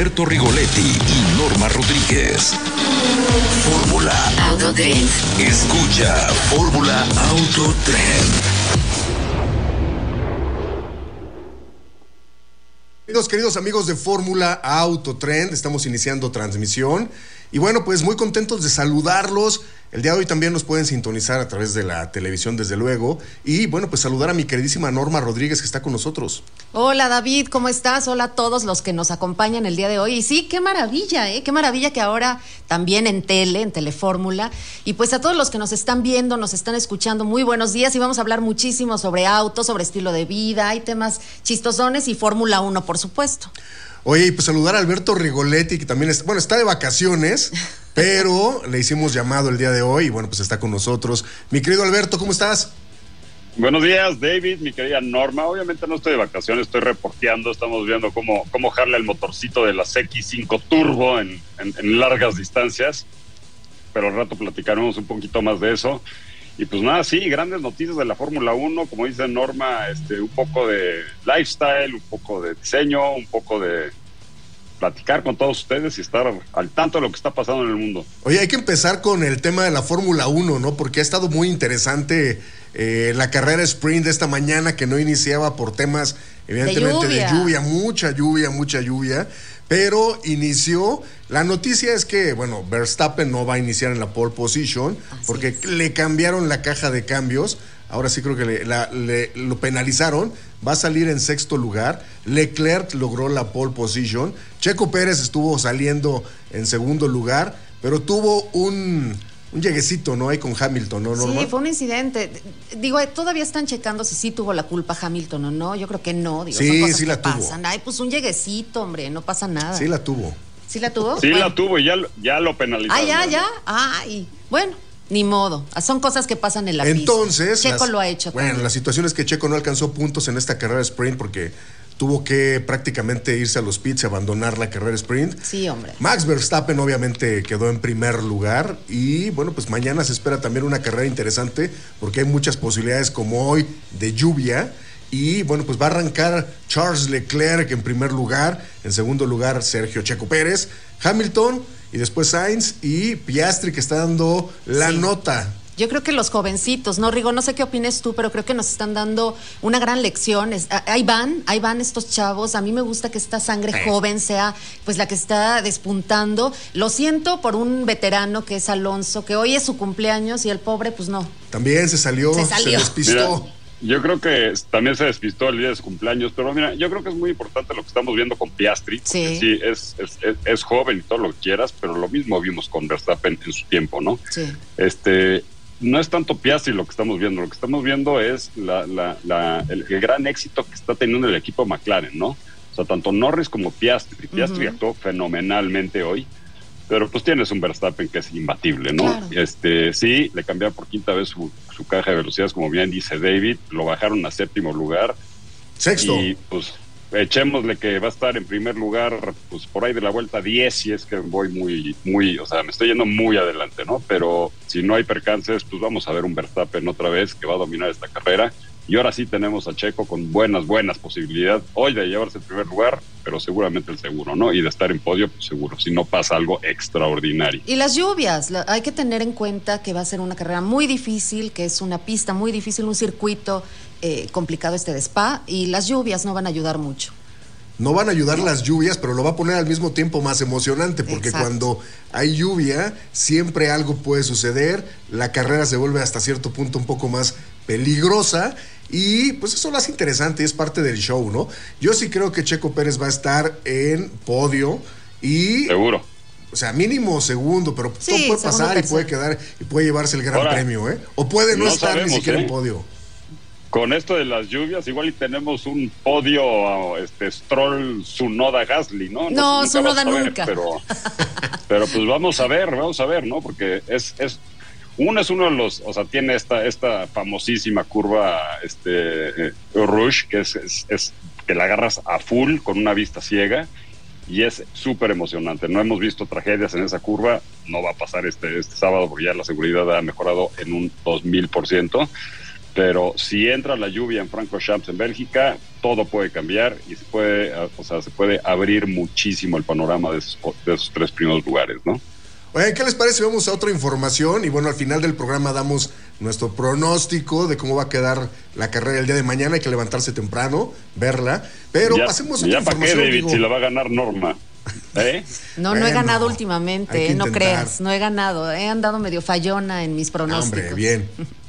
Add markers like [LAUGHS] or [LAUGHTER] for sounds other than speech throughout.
Alberto Rigoletti y Norma Rodríguez. Fórmula Autotrend. Escucha Fórmula Autotrend. Queridos, queridos amigos de Fórmula Autotrend, estamos iniciando transmisión y bueno, pues muy contentos de saludarlos. El día de hoy también nos pueden sintonizar a través de la televisión, desde luego. Y bueno, pues saludar a mi queridísima Norma Rodríguez que está con nosotros. Hola David, ¿cómo estás? Hola a todos los que nos acompañan el día de hoy. Y sí, qué maravilla, ¿eh? Qué maravilla que ahora también en tele, en Telefórmula. Y pues a todos los que nos están viendo, nos están escuchando, muy buenos días. Y vamos a hablar muchísimo sobre autos, sobre estilo de vida, hay temas chistosones y Fórmula 1, por supuesto. Oye, y pues saludar a Alberto Rigoletti, que también está, bueno, está de vacaciones, [LAUGHS] pero le hicimos llamado el día de hoy y bueno, pues está con nosotros. Mi querido Alberto, ¿cómo estás? Buenos días, David, mi querida Norma. Obviamente no estoy de vacaciones, estoy reporteando. Estamos viendo cómo, cómo jarle el motorcito de las X5 Turbo en, en, en largas distancias. Pero al rato platicaremos un poquito más de eso. Y pues nada, sí, grandes noticias de la Fórmula 1, como dice Norma, este, un poco de lifestyle, un poco de diseño, un poco de platicar con todos ustedes y estar al tanto de lo que está pasando en el mundo. Oye, hay que empezar con el tema de la Fórmula 1, ¿no? Porque ha estado muy interesante eh, la carrera sprint de esta mañana que no iniciaba por temas, evidentemente, de lluvia, de lluvia mucha lluvia, mucha lluvia pero inició. La noticia es que, bueno, Verstappen no va a iniciar en la pole position Así porque es. le cambiaron la caja de cambios. Ahora sí creo que le, la, le, lo penalizaron. Va a salir en sexto lugar. Leclerc logró la pole position. Checo Pérez estuvo saliendo en segundo lugar, pero tuvo un, un lleguecito, ¿no? Ahí con Hamilton, ¿no, Norma? Sí, fue un incidente. Digo, todavía están checando si sí tuvo la culpa Hamilton o no. Yo creo que no. Digo, sí, son cosas sí la que tuvo. Pasan. Ay, pues un lleguecito, hombre, no pasa nada. Sí la tuvo. ¿Sí la tuvo? Sí bueno. la tuvo y ya, ya lo penalizaron. Ah, ya, ya. Ay, bueno. Ni modo, son cosas que pasan en la Entonces, pista. Checo las, lo ha hecho. Bueno, también. la situación es que Checo no alcanzó puntos en esta carrera sprint porque tuvo que prácticamente irse a los pits y abandonar la carrera sprint. Sí, hombre. Max Verstappen obviamente quedó en primer lugar y bueno, pues mañana se espera también una carrera interesante porque hay muchas posibilidades como hoy de lluvia. Y bueno, pues va a arrancar Charles Leclerc en primer lugar, en segundo lugar Sergio Checo Pérez, Hamilton y después Sainz y Piastri que está dando la Sí. nota. Yo creo que los jovencitos, no Rigo, no sé qué opines tú, pero creo que nos están dando una gran lección. Ahí van, ahí van estos chavos. A mí me gusta que esta sangre Sí. joven sea pues la que está despuntando. Lo siento por un veterano que es Alonso, que hoy es su cumpleaños y el pobre pues no. También se salió, Se despistó. Mira, yo creo que también se despistó el día de su cumpleaños, pero mira, yo creo que es muy importante lo que estamos viendo con Piastri. Sí. sí es, es, es, es joven y todo lo que quieras, pero lo mismo vimos con Verstappen en su tiempo, ¿no? Sí. Este, no es tanto Piastri lo que estamos viendo, lo que estamos viendo es la, la, la, el, el, gran éxito que está teniendo el equipo McLaren, ¿no? O sea, tanto Norris como Piastri. Piastri uh -huh. actuó fenomenalmente hoy, pero pues tienes un Verstappen que es imbatible, ¿no? Claro. Este, sí, le cambiaron por quinta vez su, su, caja de velocidades, como bien dice David, lo bajaron a séptimo lugar. Sexto. Y pues echémosle que va a estar en primer lugar, pues por ahí de la vuelta 10, si es que voy muy, muy, o sea, me estoy yendo muy adelante, ¿no? Pero si no hay percances, pues vamos a ver un Verstappen otra vez que va a dominar esta carrera. Y ahora sí tenemos a Checo con buenas, buenas posibilidades hoy de llevarse el primer lugar, pero seguramente el seguro, ¿no? Y de estar en podio, pues seguro, si no pasa algo extraordinario. Y las lluvias, la, hay que tener en cuenta que va a ser una carrera muy difícil, que es una pista muy difícil, un circuito eh, complicado este de Spa, y las lluvias no van a ayudar mucho. No van a ayudar las lluvias, pero lo va a poner al mismo tiempo más emocionante, porque Exacto. cuando hay lluvia, siempre algo puede suceder, la carrera se vuelve hasta cierto punto un poco más peligrosa y pues eso lo hace interesante, es parte del show, ¿no? Yo sí creo que Checo Pérez va a estar en podio y... Seguro. O sea, mínimo segundo, pero sí, todo puede pasar y puede quedar y puede llevarse el gran Ahora, premio, ¿eh? O puede no, no estar sabemos, ni siquiera ¿eh? en podio. Con esto de las lluvias, igual y tenemos un podio, este, Stroll, Sunoda, Gasly, ¿no? No, no Sunoda nunca. Pero, pero pues vamos a ver, vamos a ver, ¿no? Porque es, es Uno es uno de los, o sea, tiene esta, esta famosísima curva este, eh, Rush, que es, es, que la agarras a full con una vista ciega y es súper emocionante. No hemos visto tragedias en esa curva, no va a pasar este, este sábado porque ya la seguridad ha mejorado en un 2000%, pero si entra la lluvia en Francorchamps en Bélgica, todo puede cambiar y se puede, o sea, se puede abrir muchísimo el panorama de esos, de esos tres primeros lugares, ¿no? Oye, ¿qué les parece? Vamos a otra información y bueno, al final del programa damos nuestro pronóstico de cómo va a quedar la carrera el día de mañana. Hay que levantarse temprano, verla. Pero pasemos a otra ya para qué, David, si la va a ganar Norma. ¿Eh? [LAUGHS] No, no he ganado últimamente, no creas, no he ganado. He andado medio fallona en mis pronósticos. Hombre, bien. [LAUGHS]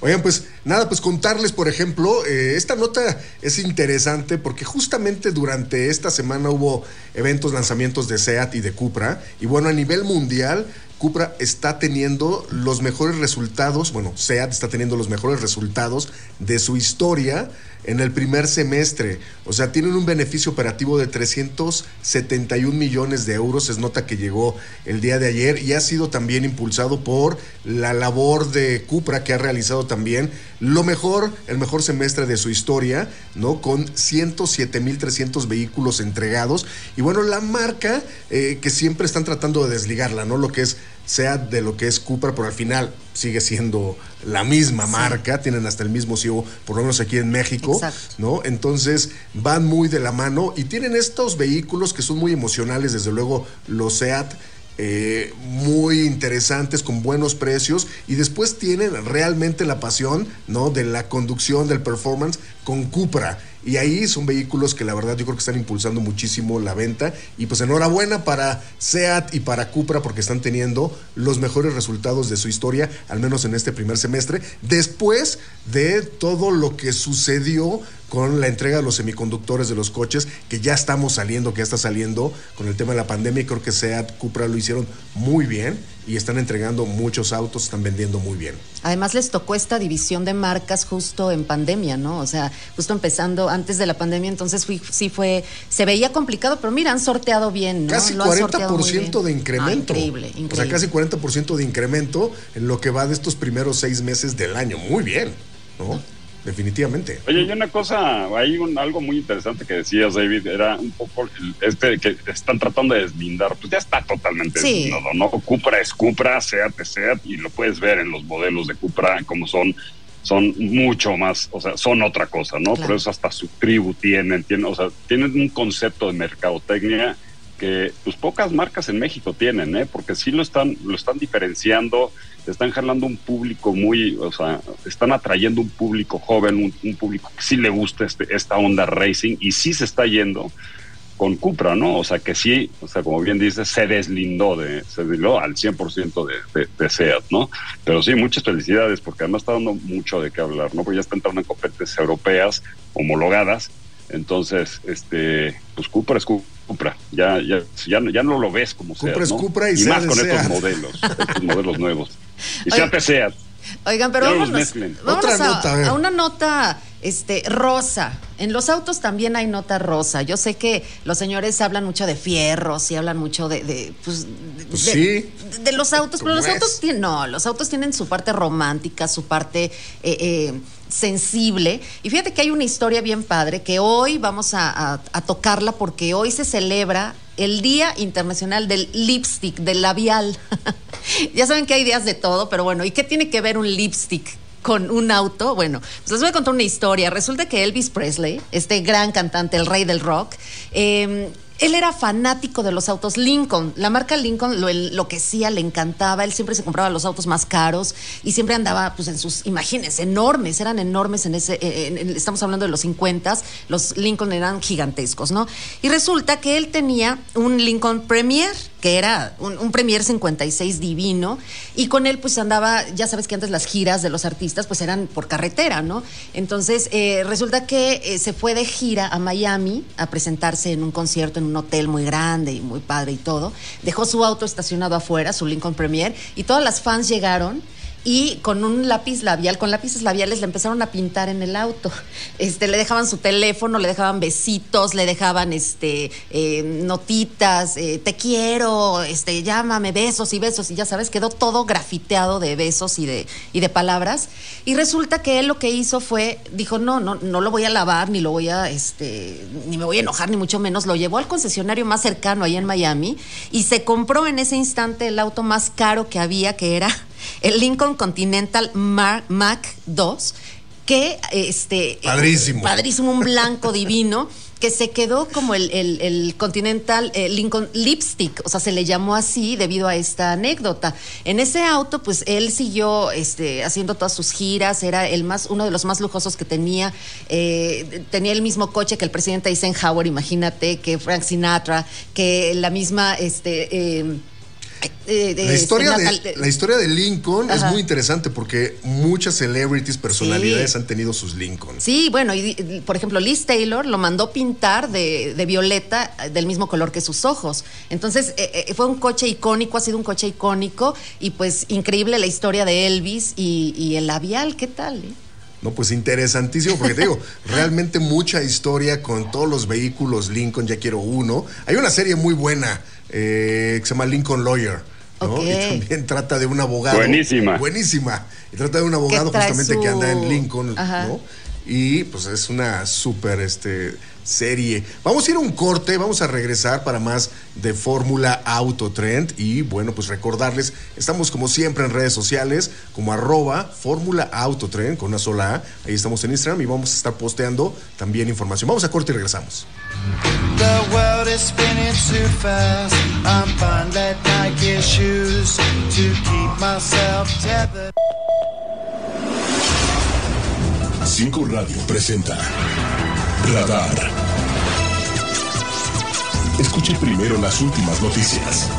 Oigan, pues nada, pues contarles, por ejemplo, eh, esta nota es interesante porque justamente durante esta semana hubo eventos, lanzamientos de SEAT y de Cupra. Y bueno, a nivel mundial, Cupra está teniendo los mejores resultados, bueno, SEAT está teniendo los mejores resultados de su historia en el primer semestre. O sea, tienen un beneficio operativo de 371 millones de euros. Es nota que llegó el día de ayer y ha sido también impulsado por la labor de Cupra que ha realizado también lo mejor, el mejor semestre de su historia, ¿no? Con 107 mil 300 vehículos entregados. Y bueno, la marca eh, que siempre están tratando de desligarla, ¿no? Lo que es sea de lo que es Cupra, pero al final sigue siendo la misma marca, tienen hasta el mismo CEO, por lo menos aquí en México, ¿no? Entonces van muy de la mano y tienen estos vehículos que son muy emocionales, desde luego los SEAT. Eh, muy interesantes con buenos precios y después tienen realmente la pasión no de la conducción del performance con Cupra y ahí son vehículos que la verdad yo creo que están impulsando muchísimo la venta. Y pues enhorabuena para SEAT y para Cupra porque están teniendo los mejores resultados de su historia, al menos en este primer semestre, después de todo lo que sucedió con la entrega de los semiconductores de los coches, que ya estamos saliendo, que ya está saliendo con el tema de la pandemia. Y creo que SEAT, Cupra lo hicieron muy bien y están entregando muchos autos, están vendiendo muy bien. Además les tocó esta división de marcas justo en pandemia, ¿no? O sea, justo empezando antes de la pandemia, entonces sí fue, se veía complicado, pero mira, han sorteado bien, ¿no? Casi 40% de incremento. increíble, increíble. O sea, casi 40% de incremento en lo que va de estos primeros seis meses del año. Muy bien, ¿no? Definitivamente. Oye, y una cosa, hay un, algo muy interesante que decías, David, era un poco este que están tratando de deslindar, pues ya está totalmente deslindado, ¿no? Cupra es Cupra, SEAT es SEAT, y lo puedes ver en los modelos de Cupra, como son son mucho más, o sea, son otra cosa, ¿no? Por eso hasta su tribu tienen, tienen, o sea, tienen un concepto de mercadotecnia que pues pocas marcas en México tienen, ¿eh? Porque sí lo están, lo están diferenciando, están jalando un público muy, o sea, están atrayendo un público joven, un, público que sí le gusta este, esta onda racing y sí se está yendo con Cupra, ¿no? O sea, que sí, o sea, como bien dices, se deslindó, de, se deslindó al 100% de, de, de SEAT, ¿no? Pero sí, muchas felicidades, porque además está dando mucho de qué hablar, ¿no? Porque ya está entrando en competencias europeas homologadas, entonces, este, pues Cupra es Cupra, ya, ya, ya, ya no lo ves como Cupra es ¿no? Cupra y, y más con estos modelos, estos modelos nuevos. Y sea. Oigan, pero vámonos, vámonos a, a, una nota este, rosa. En los autos también hay nota rosa. Yo sé que los señores hablan mucho de fierros y hablan mucho de, de, pues, pues sí. de, los autos, pero los autos tienen, no, los autos tienen su parte romántica, su parte eh, eh, sensible. Y fíjate que hay una historia bien padre que hoy vamos a, a, a tocarla porque hoy se celebra el Día Internacional del Lipstick, del labial. [LAUGHS] ya saben que hay días de todo, pero bueno, ¿y qué tiene que ver un lipstick con un auto. Bueno, pues les voy a contar una historia. Resulta que Elvis Presley, este gran cantante, el rey del rock, eh, él era fanático de los autos Lincoln. La marca Lincoln lo enloquecía, le encantaba. Él siempre se compraba los autos más caros y siempre andaba pues en sus, imagínense, enormes, eran enormes en ese, en, estamos hablando de los 50, los Lincoln eran gigantescos, ¿no? Y resulta que él tenía un Lincoln Premier, que era un, Premier 56 divino, y con él pues andaba, ya sabes que antes las giras de los artistas pues eran por carretera, ¿no? Entonces eh, resulta que eh, se fue de gira a Miami a presentarse en un concierto en un hotel muy grande y muy padre y todo. Dejó su auto estacionado afuera, su Lincoln Premier, y todas las fans llegaron y con un lápiz labial, con lápices labiales le empezaron a pintar en el auto. Este, le dejaban su teléfono, le dejaban besitos, le dejaban este, eh, notitas, eh, te quiero, este, llámame, besos y besos, y ya sabes, quedó todo grafiteado de besos y de, y de palabras. Y resulta que él lo que hizo fue, dijo, no, no, no lo voy a lavar, ni lo voy a, este, ni me voy a enojar, ni mucho menos. Lo llevó al concesionario más cercano ahí en Miami y se compró en ese instante el auto más caro que había, que era el Lincoln Continental Mac 2, que este padrísimo, padrísimo, un blanco [LAUGHS] divino que se quedó como el, Continental eh, Lincoln Lipstick, o sea, se le llamó así debido a esta anécdota. En ese auto, pues él siguió este, haciendo todas sus giras, era el más, uno de los más lujosos que tenía, eh, tenía el mismo coche que el presidente Eisenhower, imagínate, que Frank Sinatra, que la misma, este, eh, eh, la, historia de, la historia de Lincoln es muy interesante porque muchas celebrities, personalidades han tenido sus Lincoln. Sí, bueno, y, por ejemplo, Liz Taylor lo mandó pintar de, violeta del mismo color que sus ojos. Entonces, eh, eh, fue un coche icónico, ha sido un coche icónico y pues increíble la historia de Elvis y, el labial, ¿qué tal? No, pues interesantísimo, porque te digo, [LAUGHS] realmente mucha historia con todos los vehículos Lincoln, ya quiero uno. Hay una serie muy buena eh, que se llama Lincoln Lawyer. ¿no? Y también trata de un abogado. Buenísima. Buenísima. Y trata de un abogado justamente que anda en Lincoln, ¿no? Y pues es una súper este, serie. Vamos a ir a un corte, vamos a regresar para más de Fórmula Autotrend. Y bueno, pues recordarles, estamos como siempre en redes sociales, como arroba Fórmula Autotrend con una sola A. Ahí estamos en Instagram y vamos a estar posteando también información. Vamos a corte y regresamos. The world is spinning too fast. I'm fine that Nike shoes to keep myself tethered. Cinco Radio presenta Radar. Escuche primero las últimas noticias.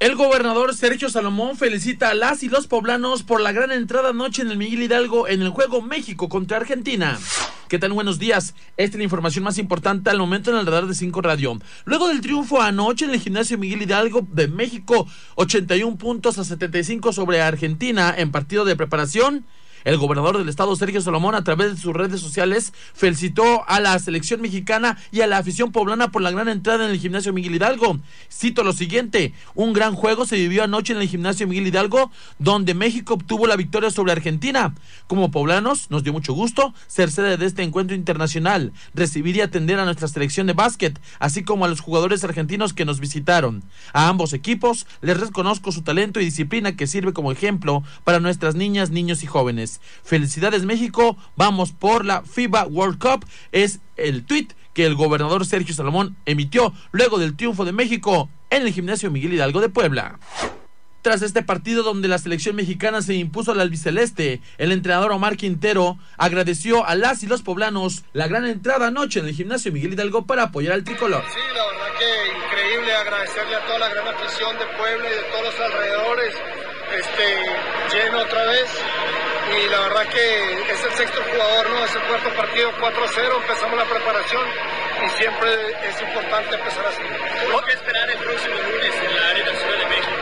El gobernador Sergio Salomón felicita a las y los poblanos por la gran entrada anoche en el Miguel Hidalgo en el juego México contra Argentina. ¿Qué tal? Buenos días. Esta es la información más importante al momento en el radar de 5 Radio. Luego del triunfo anoche en el gimnasio Miguel Hidalgo de México, 81 puntos a 75 sobre Argentina en partido de preparación. El gobernador del estado, Sergio Solomón, a través de sus redes sociales, felicitó a la selección mexicana y a la afición poblana por la gran entrada en el gimnasio Miguel Hidalgo. Cito lo siguiente, un gran juego se vivió anoche en el gimnasio Miguel Hidalgo, donde México obtuvo la victoria sobre Argentina. Como poblanos, nos dio mucho gusto ser sede de este encuentro internacional, recibir y atender a nuestra selección de básquet, así como a los jugadores argentinos que nos visitaron. A ambos equipos les reconozco su talento y disciplina que sirve como ejemplo para nuestras niñas, niños y jóvenes. Felicidades México, vamos por la FIBA World Cup. Es el tweet que el gobernador Sergio Salomón emitió luego del triunfo de México en el gimnasio Miguel Hidalgo de Puebla. Tras este partido donde la selección mexicana se impuso al albiceleste, el entrenador Omar Quintero agradeció a las y los poblanos la gran entrada anoche en el gimnasio Miguel Hidalgo para apoyar al tricolor. Sí, la verdad que increíble agradecerle a toda la gran afición de Puebla y de todos los alrededores, este, lleno otra vez y la verdad que es el sexto jugador, ¿no? Es el cuarto partido, 4-0, empezamos la preparación y siempre es importante empezar así. ¿Qué esperar el próximo lunes en la Arena Ciudad de México?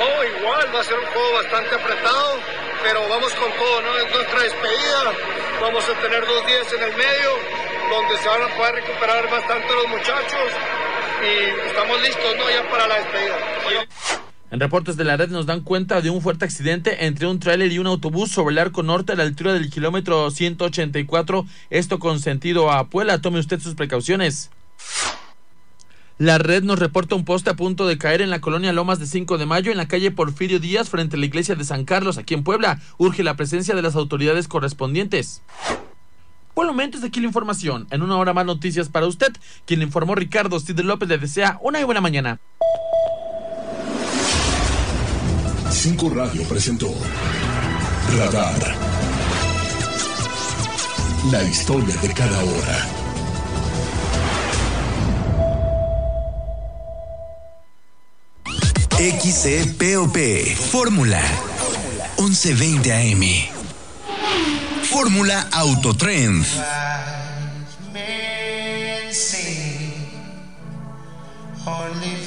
Oh, igual, va a ser un juego bastante apretado, pero vamos con todo, ¿no? Es nuestra despedida, vamos a tener dos días en el medio, donde se van a poder recuperar bastante los muchachos y estamos listos, ¿no? Ya para la despedida. En reportes de la red nos dan cuenta de un fuerte accidente entre un tráiler y un autobús sobre el arco norte a la altura del kilómetro 184, esto con sentido a Puebla. Tome usted sus precauciones. La red nos reporta un poste a punto de caer en la colonia Lomas de 5 de Mayo, en la calle Porfirio Díaz, frente a la iglesia de San Carlos, aquí en Puebla. Urge la presencia de las autoridades correspondientes. Por el momento es aquí la información. En una hora más noticias para usted. Quien informó Ricardo Cid López le desea una y buena mañana. 5 Radio presentó Radar. La historia de cada hora. XCPOP Fórmula 1120 AM. Fórmula Autotrend. Only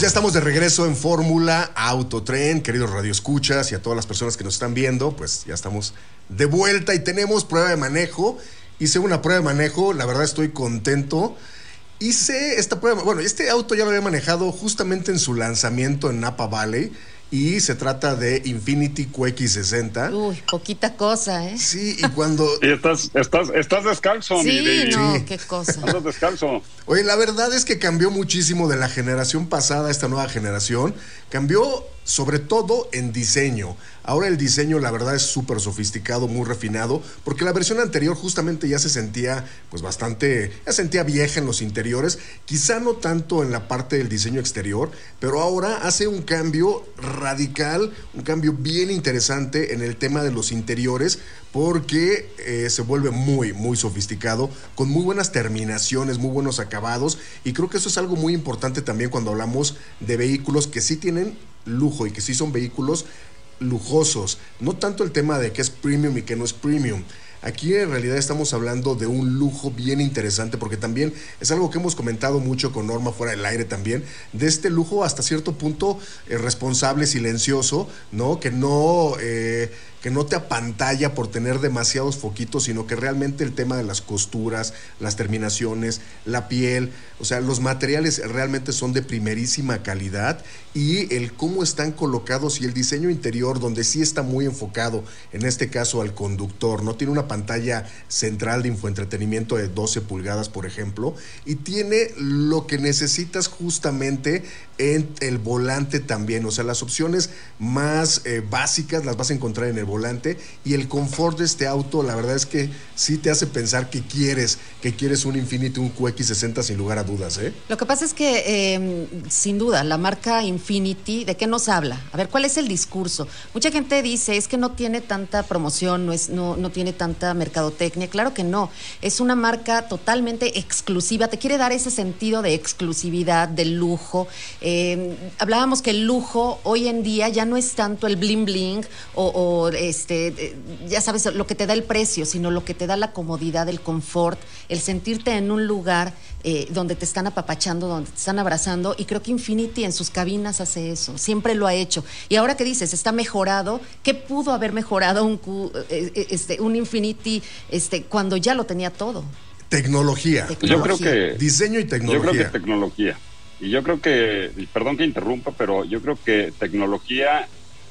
Ya estamos de regreso en Fórmula Autotren, queridos radioescuchas y a todas las personas que nos están viendo, pues ya estamos de vuelta y tenemos prueba de manejo. Hice una prueba de manejo, la verdad estoy contento. Hice esta prueba, bueno, este auto ya lo había manejado justamente en su lanzamiento en Napa Valley y se trata de Infinity QX60. Uy, poquita cosa, ¿eh? Sí, y cuando... [LAUGHS] y estás, estás, estás descalzo, sí, mi no, qué cosa. Estás descalzo. Oye, la verdad es que cambió muchísimo de la generación pasada a esta nueva generación. Cambió sobre todo en diseño. Ahora el diseño la verdad es súper sofisticado, muy refinado, porque la versión anterior justamente ya se sentía pues bastante, ya sentía vieja en los interiores, quizá no tanto en la parte del diseño exterior, pero ahora hace un cambio radical, un cambio bien interesante en el tema de los interiores, porque eh, se vuelve muy, muy sofisticado, con muy buenas terminaciones, muy buenos acabados, y creo que eso es algo muy importante también cuando hablamos de vehículos que sí tienen lujo y que sí son vehículos lujosos. No tanto el tema de que es premium y que no es premium. Aquí en realidad estamos hablando de un lujo bien interesante porque también es algo que hemos comentado mucho con Norma fuera del aire también, de este lujo hasta cierto punto eh, responsable, silencioso, ¿no? Que no... Eh, que no te apantalla por tener demasiados foquitos, sino que realmente el tema de las costuras, las terminaciones, la piel, o sea, los materiales realmente son de primerísima calidad y el cómo están colocados y el diseño interior, donde sí está muy enfocado, en este caso al conductor, no tiene una pantalla central de infoentretenimiento de 12 pulgadas, por ejemplo, y tiene lo que necesitas justamente en el volante también, o sea, las opciones más eh, básicas las vas a encontrar en el volante y el confort de este auto, la verdad es que sí te hace pensar que quieres, que quieres un Infiniti, un QX60 sin lugar a dudas. ¿eh? Lo que pasa es que, em, sin duda, la marca Infiniti, ¿de qué nos habla? A ver, ¿cuál es el discurso? Mucha gente dice, es que no tiene tanta promoción, no, es, no, no tiene tanta mercadotecnia. Claro que no, es una marca totalmente exclusiva, te quiere dar ese sentido de exclusividad, de lujo. Em, hablábamos que el lujo hoy en día ya no es tanto el bling bling o este, eh, ya sabes, lo que te da el precio, sino lo que te da la comodidad, el confort, el sentirte en un lugar eh, donde te están apapachando, donde te están abrazando. Y creo que Infinity en sus cabinas hace eso, siempre lo ha hecho. Y ahora que dices, está mejorado, ¿qué pudo haber mejorado un, eh, este, un Infinity este, cuando ya lo tenía todo? Tecnología. Yo creo que. Diseño y tecnología. Yo creo que tecnología. Y yo creo que, perdón que interrumpa, pero yo creo que tecnología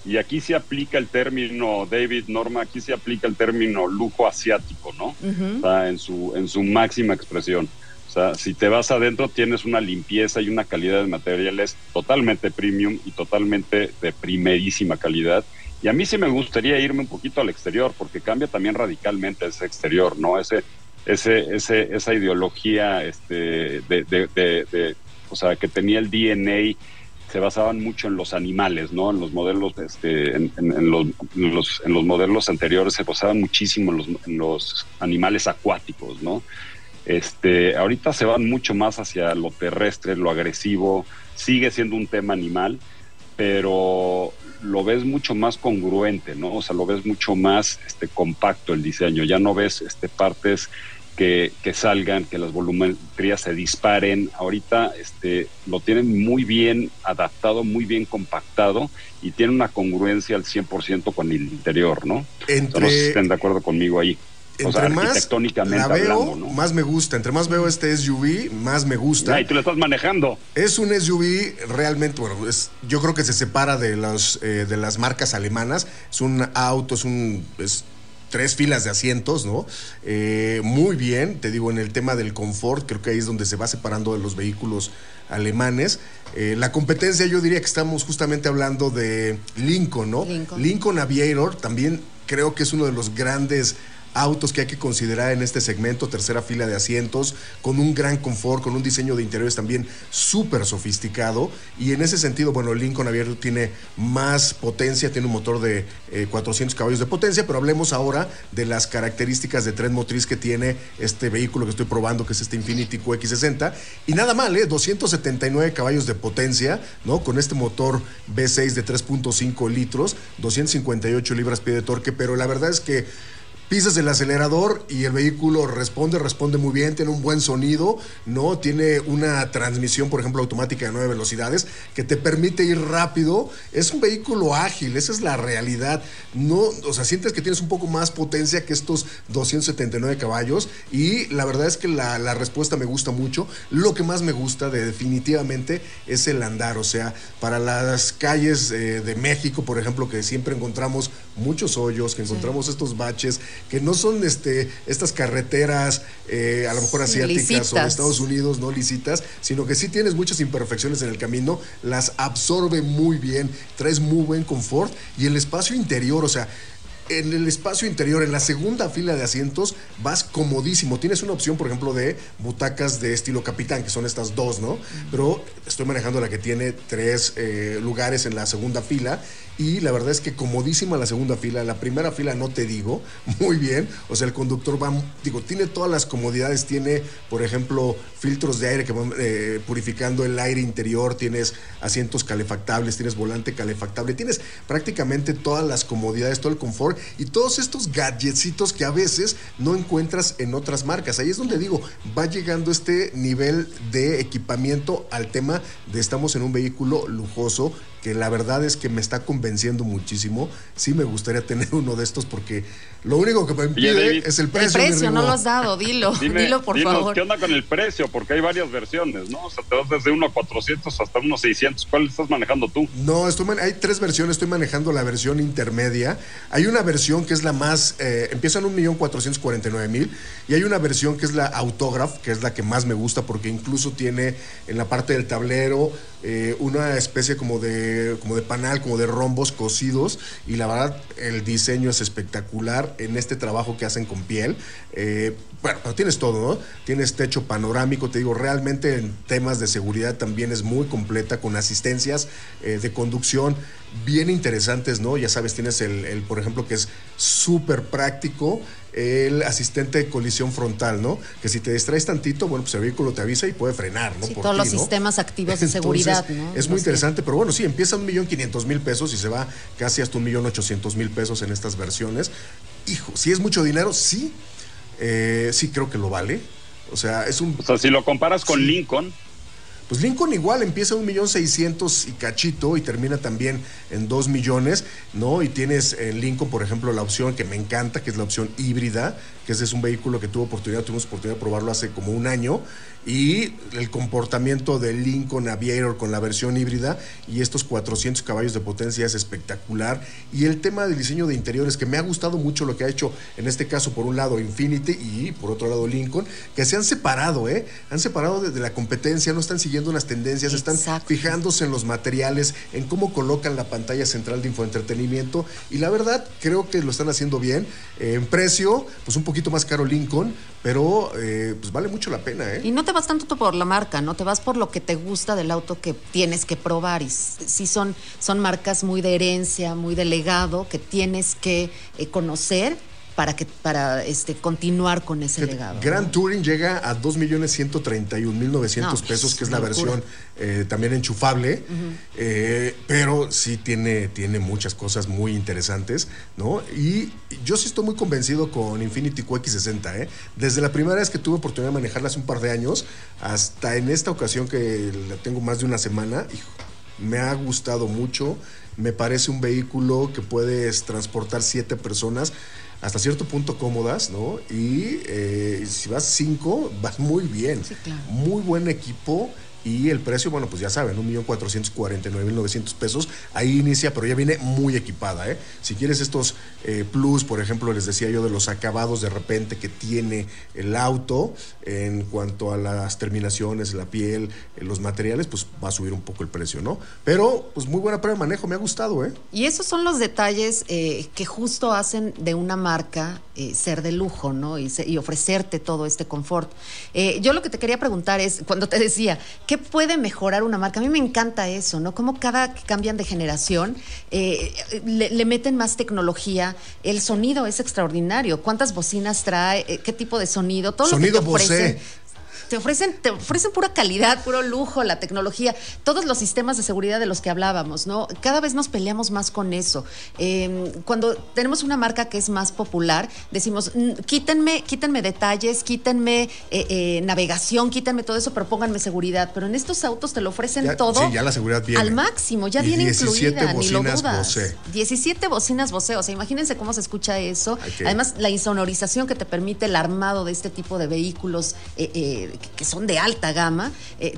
y aquí se aplica el término, David Norma, aquí se aplica el término lujo asiático, ¿no? o sea, en su, en su máxima expresión. O sea, si te vas adentro tienes una limpieza y una calidad de materiales totalmente premium y totalmente de primerísima calidad. Y a mí sí me gustaría irme un poquito al exterior, porque cambia también radicalmente ese exterior, ¿no? Ese, ese, ese, esa ideología este, de, de, de, o sea, que tenía el DNA se basaban mucho en los animales, ¿no? En los modelos, este, en, los, en, los, modelos anteriores se basaban muchísimo en los, animales acuáticos, ¿no? Este, ahorita se van mucho más hacia lo terrestre, lo agresivo, sigue siendo un tema animal, pero lo ves mucho más congruente, ¿no? O sea, lo ves mucho más este, compacto el diseño, ya no ves este, partes que, salgan, que las volumetrías se disparen. Ahorita este, lo tienen muy bien adaptado, muy bien compactado y tiene una congruencia al 100% con el interior, ¿no? Entre, no sé si estén de acuerdo conmigo ahí. o sea, arquitectónicamente hablando, ¿no? más me gusta. Entre más veo este SUV, más me gusta. y tú lo estás manejando. Es un SUV realmente, bueno, es, yo creo que se separa de, los, eh, de las marcas alemanas. Es un auto, es un tres filas de asientos, ¿no? Eh, muy bien, te digo, en el tema del confort, creo que ahí es donde se va separando de los vehículos alemanes. Eh, la competencia, yo diría que estamos justamente hablando de Lincoln, ¿no? Lincoln. Lincoln Aviator también creo que es uno de los grandes autos que hay que considerar en este segmento, tercera fila de asientos, con un gran confort, con un diseño de interiores también súper sofisticado. Y en ese sentido, bueno, el Lincoln Abierto tiene más potencia, tiene un motor de 400 eh, caballos de potencia, pero hablemos ahora de las características de tren motriz que tiene este vehículo que estoy probando, que es este Infiniti QX60. Y nada mal, ¿eh? 279 caballos de potencia, ¿no? Con este motor V6 de 3.5 litros, 258 libras pie de torque, pero la verdad es que pisas el acelerador y el vehículo responde, responde muy bien, tiene un buen sonido, ¿no? Tiene una transmisión, por ejemplo, automática de nueve velocidades que te permite ir rápido. Es un vehículo ágil, esa es la realidad. No, o sea, sientes que tienes un poco más potencia que estos 279 caballos y la verdad es que la, la respuesta me gusta mucho. Lo que más me gusta de, definitivamente es el andar, o sea, para las calles eh, de México, por ejemplo, que siempre encontramos muchos hoyos, que encontramos estos baches, que no son este, estas carreteras eh, a lo mejor asiáticas o de Estados Unidos, no licitas, sino que sí tienes muchas imperfecciones en el camino, las absorbe muy bien, traes muy buen confort y el espacio interior, o sea, en el espacio interior, en la segunda fila de asientos, vas comodísimo. Tienes una opción, por ejemplo, de butacas de estilo capitán, que son estas dos, ¿no? Pero estoy manejando la que tiene tres eh, lugares en la segunda fila y la verdad es que comodísima la segunda fila, la primera fila no te digo, [LAUGHS] muy bien, o sea, el conductor va, digo, tiene todas las comodidades, tiene, por ejemplo, filtros de aire que van eh, purificando el aire interior, tienes asientos calefactables, tienes volante calefactable, tienes prácticamente todas las comodidades, todo el confort y todos estos gadgetsitos que a veces no encuentras en otras marcas. Ahí es donde digo, va llegando este nivel de equipamiento al tema de estamos en un vehículo lujoso que la verdad es que me está convenciendo muchísimo. Sí me gustaría tener [LAUGHS] uno de estos porque lo único que me impide es el precio. El precio, no lo has dado, dilo, [LAUGHS] dilo por favor. ¿Qué onda con el precio? Porque hay varias versiones, ¿no? O sea, te vas desde 1 a 400 hasta unos 600. ¿Cuál estás manejando tú? No, estoy hay tres versiones, estoy manejando la versión intermedia. Hay una versión que es la más, eh, empieza en 1.449.000 y hay una versión que es la Autograph, que es la que más me gusta porque incluso tiene en la parte del tablero eh, una especie como de, como de panal, como de rombos cosidos y la verdad el diseño es espectacular en este trabajo que hacen con piel. Eh, bueno, pero tienes todo, ¿no? Tienes techo panorámico, te digo, realmente en temas de seguridad también es muy completa, con asistencias eh, de conducción bien interesantes, ¿no? Ya sabes, tienes el, el por ejemplo, que es súper práctico, el asistente de colisión frontal, ¿no? Que si te distraes tantito, bueno, pues el vehículo te avisa y puede frenar, ¿no? Sí, todos los sistemas activos de seguridad, ¿no? Es muy interesante, pero bueno, sí, empieza un millón quinientos mil pesos y se va casi hasta un millón ochocientos mil pesos en estas versiones. Hijo, si es mucho dinero, sí, eh, sí creo que lo vale. O sea, es un... O sea, si lo comparas con Lincoln, pues Lincoln igual empieza un millón seiscientos y cachito y termina también en dos millones, ¿no? Y tienes en Lincoln, por ejemplo, la opción que me encanta, que es la opción híbrida, que ese es un vehículo que tuvo oportunidad, tuvimos oportunidad de probarlo hace como un año, y el comportamiento del Lincoln Aviator con la versión híbrida y estos 400 caballos de potencia es espectacular. Y el tema del diseño de interiores, que me ha gustado mucho lo que ha hecho, en este caso, por un lado Infinity y por otro lado Lincoln, que se han separado, ¿eh? Han separado desde la competencia, no están siguiendo unas tendencias, están fijándose en los materiales, en cómo colocan la pantalla central de infoentretenimiento. Y la verdad, creo que lo están haciendo bien. en precio, pues un poquito más caro Lincoln, pero eh, pues vale mucho la pena, ¿eh? Y no te vas tanto por la marca, ¿no? Te vas por lo que te gusta del auto que tienes que probar. Y sí son, son marcas muy de herencia, muy de legado, que tienes que eh, conocer para que para este continuar con ese legado. Grand Touring llega a 2.131.900 pesos, que es la versión eh, también enchufable, eh, pero sí tiene, tiene muchas cosas muy interesantes, ¿no? Y yo sí estoy muy convencido con Infinity QX60, ¿eh? Desde la primera vez que tuve oportunidad de manejarla hace un par de años, hasta en esta ocasión que la tengo más de una semana, me ha gustado mucho. Me parece un vehículo que puedes transportar siete personas hasta cierto punto cómodas, ¿no? Y eh, si vas cinco, [LAUGHS] vas muy bien. Muy buen equipo. Y el precio, bueno, pues ya saben, 1.449.900 pesos. Ahí inicia, pero ya viene muy equipada. ¿eh? Si quieres estos eh, plus, por ejemplo, les decía yo de los acabados de repente que tiene el auto en cuanto a las terminaciones, la piel, eh, los materiales, pues va a subir un poco el precio, ¿no? Pero, pues muy buena prueba de manejo, me ha gustado, ¿eh? Y esos son los detalles eh, que justo hacen de una marca ser de lujo, ¿no? Y, y, ofrecerte todo este confort. yo lo que te quería preguntar es, cuando te decía, ¿Qué puede mejorar una marca? A mí me encanta eso, ¿no? Como cada que cambian de generación eh, le, meten más tecnología. El sonido es extraordinario. ¿Cuántas bocinas trae? Eh, ¿Qué tipo de sonido? Todo sonido lo que te. Te ofrecen, te ofrecen pura calidad, puro lujo, la tecnología, todos los sistemas de seguridad de los que hablábamos, ¿no? Cada vez nos peleamos más con eso. Em, cuando tenemos una marca que es más popular, decimos, quítenme, quítenme detalles, quítenme eh, eh, navegación, quítenme todo eso, pero pónganme seguridad. Pero en estos autos te lo ofrecen todo. Sí, ya la seguridad viene. Al máximo, ya viene incluida, ni lo dudas. 17 bocinas Bose, o sea, imagínense cómo se escucha eso. Además, la insonorización que te permite el armado de este tipo de vehículos eh, que son de alta gama,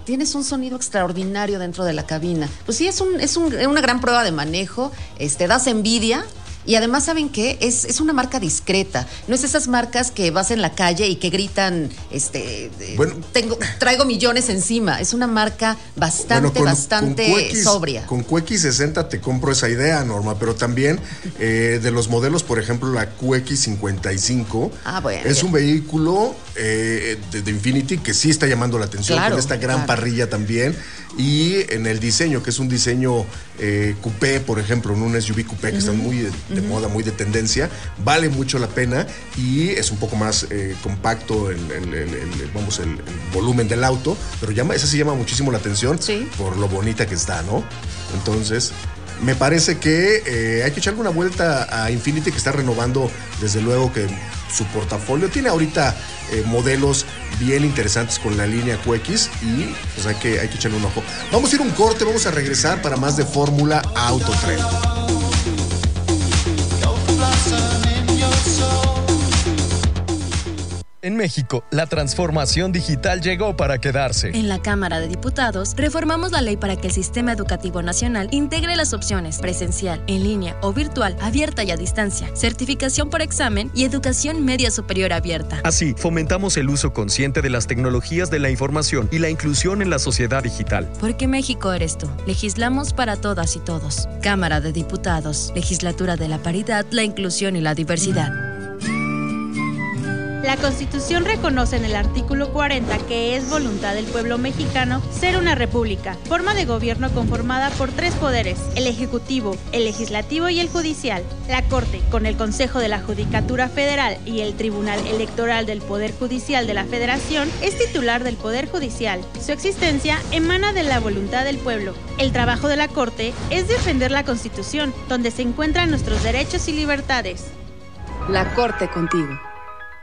tienes un sonido extraordinario dentro de la cabina. Pues sí, es, un, es una gran prueba de manejo, este, das envidia, y además, ¿saben qué? Es, es una marca discreta. No es esas marcas que vas en la calle y que gritan, este, bueno, tengo, traigo millones encima. Es una marca bastante, bastante sobria. Con QX60 te compro esa idea, Norma, pero también eh, de los modelos, por ejemplo, la QX55. Ah, es un vehículo eh, de, Infinity que sí está llamando la atención con esta gran parrilla también. Y en el diseño, que es un diseño eh, coupé, por ejemplo, en un SUV coupé que está muy de moda, muy de tendencia, vale mucho la pena y es un poco más eh, compacto el, vamos, el, volumen del auto, pero llama, esa sí llama muchísimo la atención por lo bonita que está, ¿no? Entonces, me parece que eh, hay que echarle una vuelta a Infinity que está renovando desde luego que su portafolio tiene ahorita eh, modelos bien interesantes con la línea QX y pues hay que, hay que echarle un ojo. Vamos a ir un corte, vamos a regresar para más de Fórmula Autotren. En México, la transformación digital llegó para quedarse. En la Cámara de Diputados, reformamos la ley para que el sistema educativo nacional integre las opciones presencial, en línea o virtual, abierta y a distancia, certificación por examen y educación media superior abierta. Así, fomentamos el uso consciente de las tecnologías de la información y la inclusión en la sociedad digital. Porque México eres tú. Legislamos para todas y todos. Cámara de Diputados, Legislatura de la Paridad, la Inclusión y la Diversidad. La Constitución reconoce en el artículo 40 que es voluntad del pueblo mexicano ser una república, forma de gobierno conformada por tres poderes, el Ejecutivo, el Legislativo y el Judicial. La Corte, con el Consejo de la Judicatura Federal y el Tribunal Electoral del Poder Judicial de la Federación, es titular del Poder Judicial. Su existencia emana de la voluntad del pueblo. El trabajo de la Corte es defender la Constitución, donde se encuentran nuestros derechos y libertades. La Corte contigo.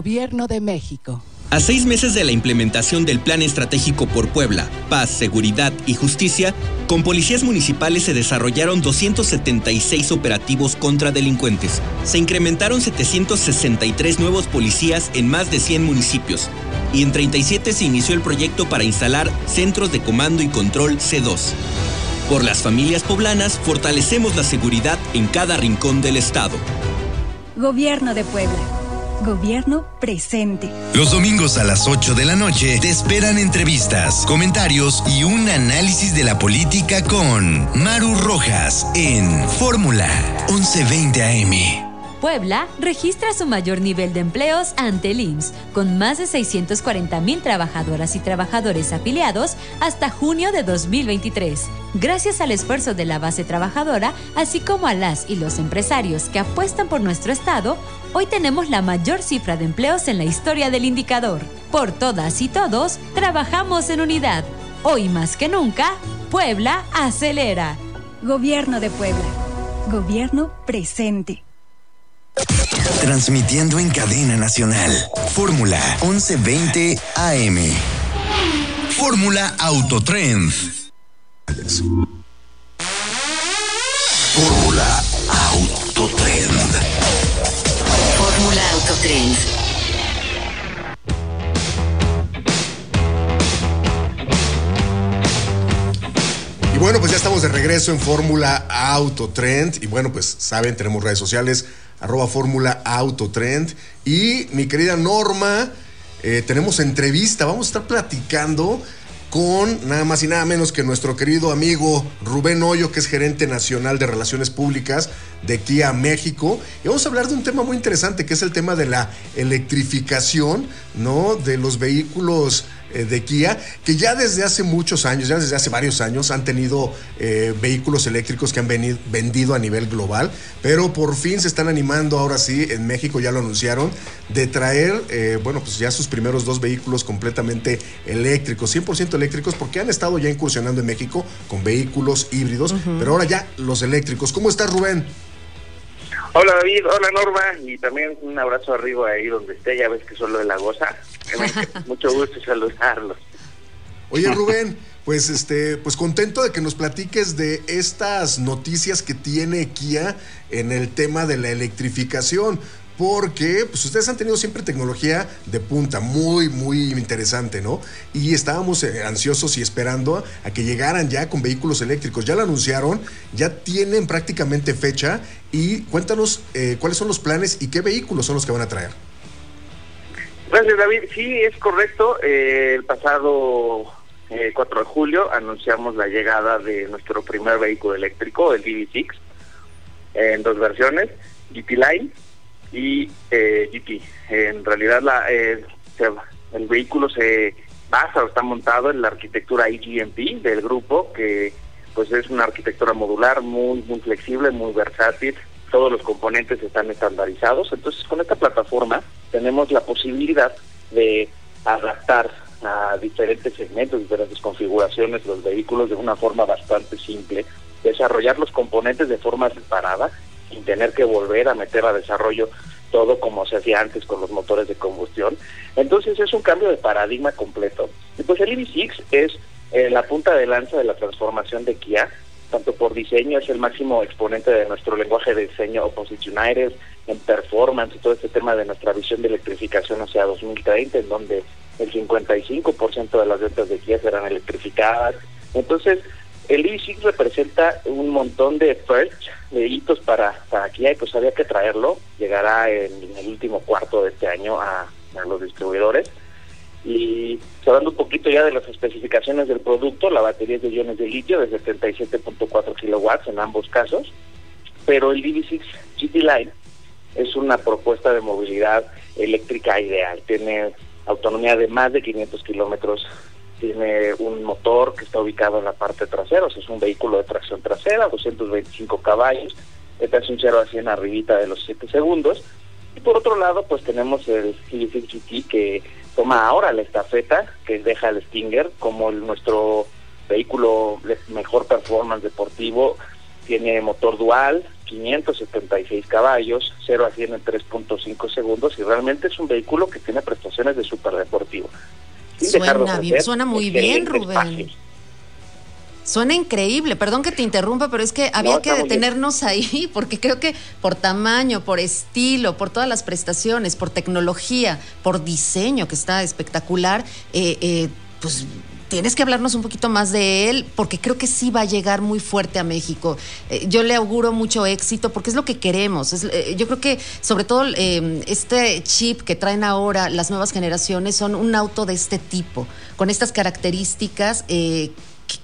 Gobierno de México. A seis meses de la implementación del Plan Estratégico por Puebla, Paz, Seguridad y Justicia, con policías municipales se desarrollaron 276 operativos contra delincuentes. Se incrementaron 763 nuevos policías en más de 100 municipios. Y en 37 se inició el proyecto para instalar centros de comando y control C2. Por las familias poblanas, fortalecemos la seguridad en cada rincón del Estado. Gobierno de Puebla. Gobierno presente. Los domingos a las 8 de la noche te esperan entrevistas, comentarios y un análisis de la política con Maru Rojas en Fórmula 1120 AM. Puebla registra su mayor nivel de empleos ante el IMSS, con más de 640 mil trabajadoras y trabajadores afiliados hasta junio de 2023. Gracias al esfuerzo de la base trabajadora, así como a las y los empresarios que apuestan por nuestro Estado, hoy tenemos la mayor cifra de empleos en la historia del indicador. Por todas y todos, trabajamos en unidad. Hoy más que nunca, Puebla acelera. Gobierno de Puebla. Gobierno presente. Transmitiendo en cadena nacional. Fórmula 1120 AM. Fórmula Autotrend. Fórmula Autotrend. Fórmula Autotrend. Y bueno, pues ya estamos de regreso en Fórmula Autotrend. Y bueno, pues saben, tenemos redes sociales, arroba Fórmula Autotrend. Y mi querida Norma, eh, tenemos entrevista, vamos a estar platicando con nada más y nada menos que nuestro querido amigo Rubén Hoyo, que es gerente nacional de Relaciones Públicas de Kia México. Y vamos a hablar de un tema muy interesante, que es el tema de la electrificación, ¿no? De los vehículos eh, de Kia, que ya desde hace muchos años, ya desde hace varios años, han tenido eh, vehículos eléctricos que han vendido a nivel global, pero por fin se están animando ahora sí, en México ya lo anunciaron, de traer, eh, bueno, pues ya sus primeros dos vehículos completamente eléctricos, 100% eléctricos, porque han estado ya incursionando en México con vehículos híbridos, pero ahora ya los eléctricos. ¿Cómo estás, Rubén? Hola David, hola Norma y también un abrazo arriba ahí donde esté, ya ves que solo de la goza. [LAUGHS] Mucho gusto saludarlos. Oye [LAUGHS] Rubén, pues este, pues contento de que nos platiques de estas noticias que tiene Kia en el tema de la electrificación porque pues ustedes han tenido siempre tecnología de punta, muy, muy interesante, ¿no? Y estábamos eh, ansiosos y esperando a que llegaran ya con vehículos eléctricos. Ya lo anunciaron, ya tienen prácticamente fecha y cuéntanos eh, cuáles son los planes y qué vehículos son los que van a traer. Gracias, David. Sí, es correcto. Eh, el pasado 4 de julio anunciamos la llegada de nuestro primer vehículo eléctrico, el DB6, en dos versiones, GT Line y eh, GT. En realidad la, eh, el vehículo se basa o está montado en la arquitectura IGMP del grupo, que pues es una arquitectura modular muy muy flexible, muy versátil. Todos los componentes están estandarizados. Entonces con esta plataforma tenemos la posibilidad de adaptar a diferentes segmentos, diferentes configuraciones los vehículos de una forma bastante simple, desarrollar los componentes de forma separada sin tener que volver a meter a desarrollo todo como se hacía antes con los motores de combustión. Entonces es un cambio de paradigma completo. Y pues el EV6 es eh, la punta de lanza de la transformación de Kia, tanto por diseño, es el máximo exponente de nuestro lenguaje de diseño Opposition United, en performance y todo este tema de nuestra visión de electrificación hacia 2030, en donde el 55% de las ventas de Kia serán electrificadas. Entonces, el EV6 representa un montón de firsts, de hitos para, para Kia y pues había que traerlo. Llegará en, el último cuarto de este año a, los distribuidores. Y hablando un poquito ya de las especificaciones del producto, la batería es de iones de litio de 77.4 kilowatts en ambos casos, pero el DB6 GT Line es una propuesta de movilidad eléctrica ideal. Tiene autonomía de más de 500 kilómetros tiene un motor que está ubicado en la parte trasera, o sea, es un vehículo de tracción trasera, 225 caballos, este es un 0 a 100 arribita de los 7 segundos. Y por otro lado, pues tenemos el GT que toma ahora la estafeta, que deja el Stinger como nuestro vehículo de mejor performance deportivo, tiene motor dual, 576 caballos, 0 a 100 en 3.5 segundos y realmente es un vehículo que tiene prestaciones de superdeportivo. Suena, bien, suena muy bien, Rubén. Suena increíble, perdón que te interrumpa, pero es que había que detenernos [LAUGHS] ahí porque creo que por tamaño, por estilo, por todas las prestaciones, por tecnología, por diseño que está espectacular, eh, eh, pues tienes que hablarnos un poquito más de él, porque creo que sí va a llegar muy fuerte a México. Eh, yo le auguro mucho éxito, porque es lo que queremos. Eh, yo creo que, sobre todo, eh, este chip que traen ahora las nuevas generaciones son un auto de este tipo, con estas características.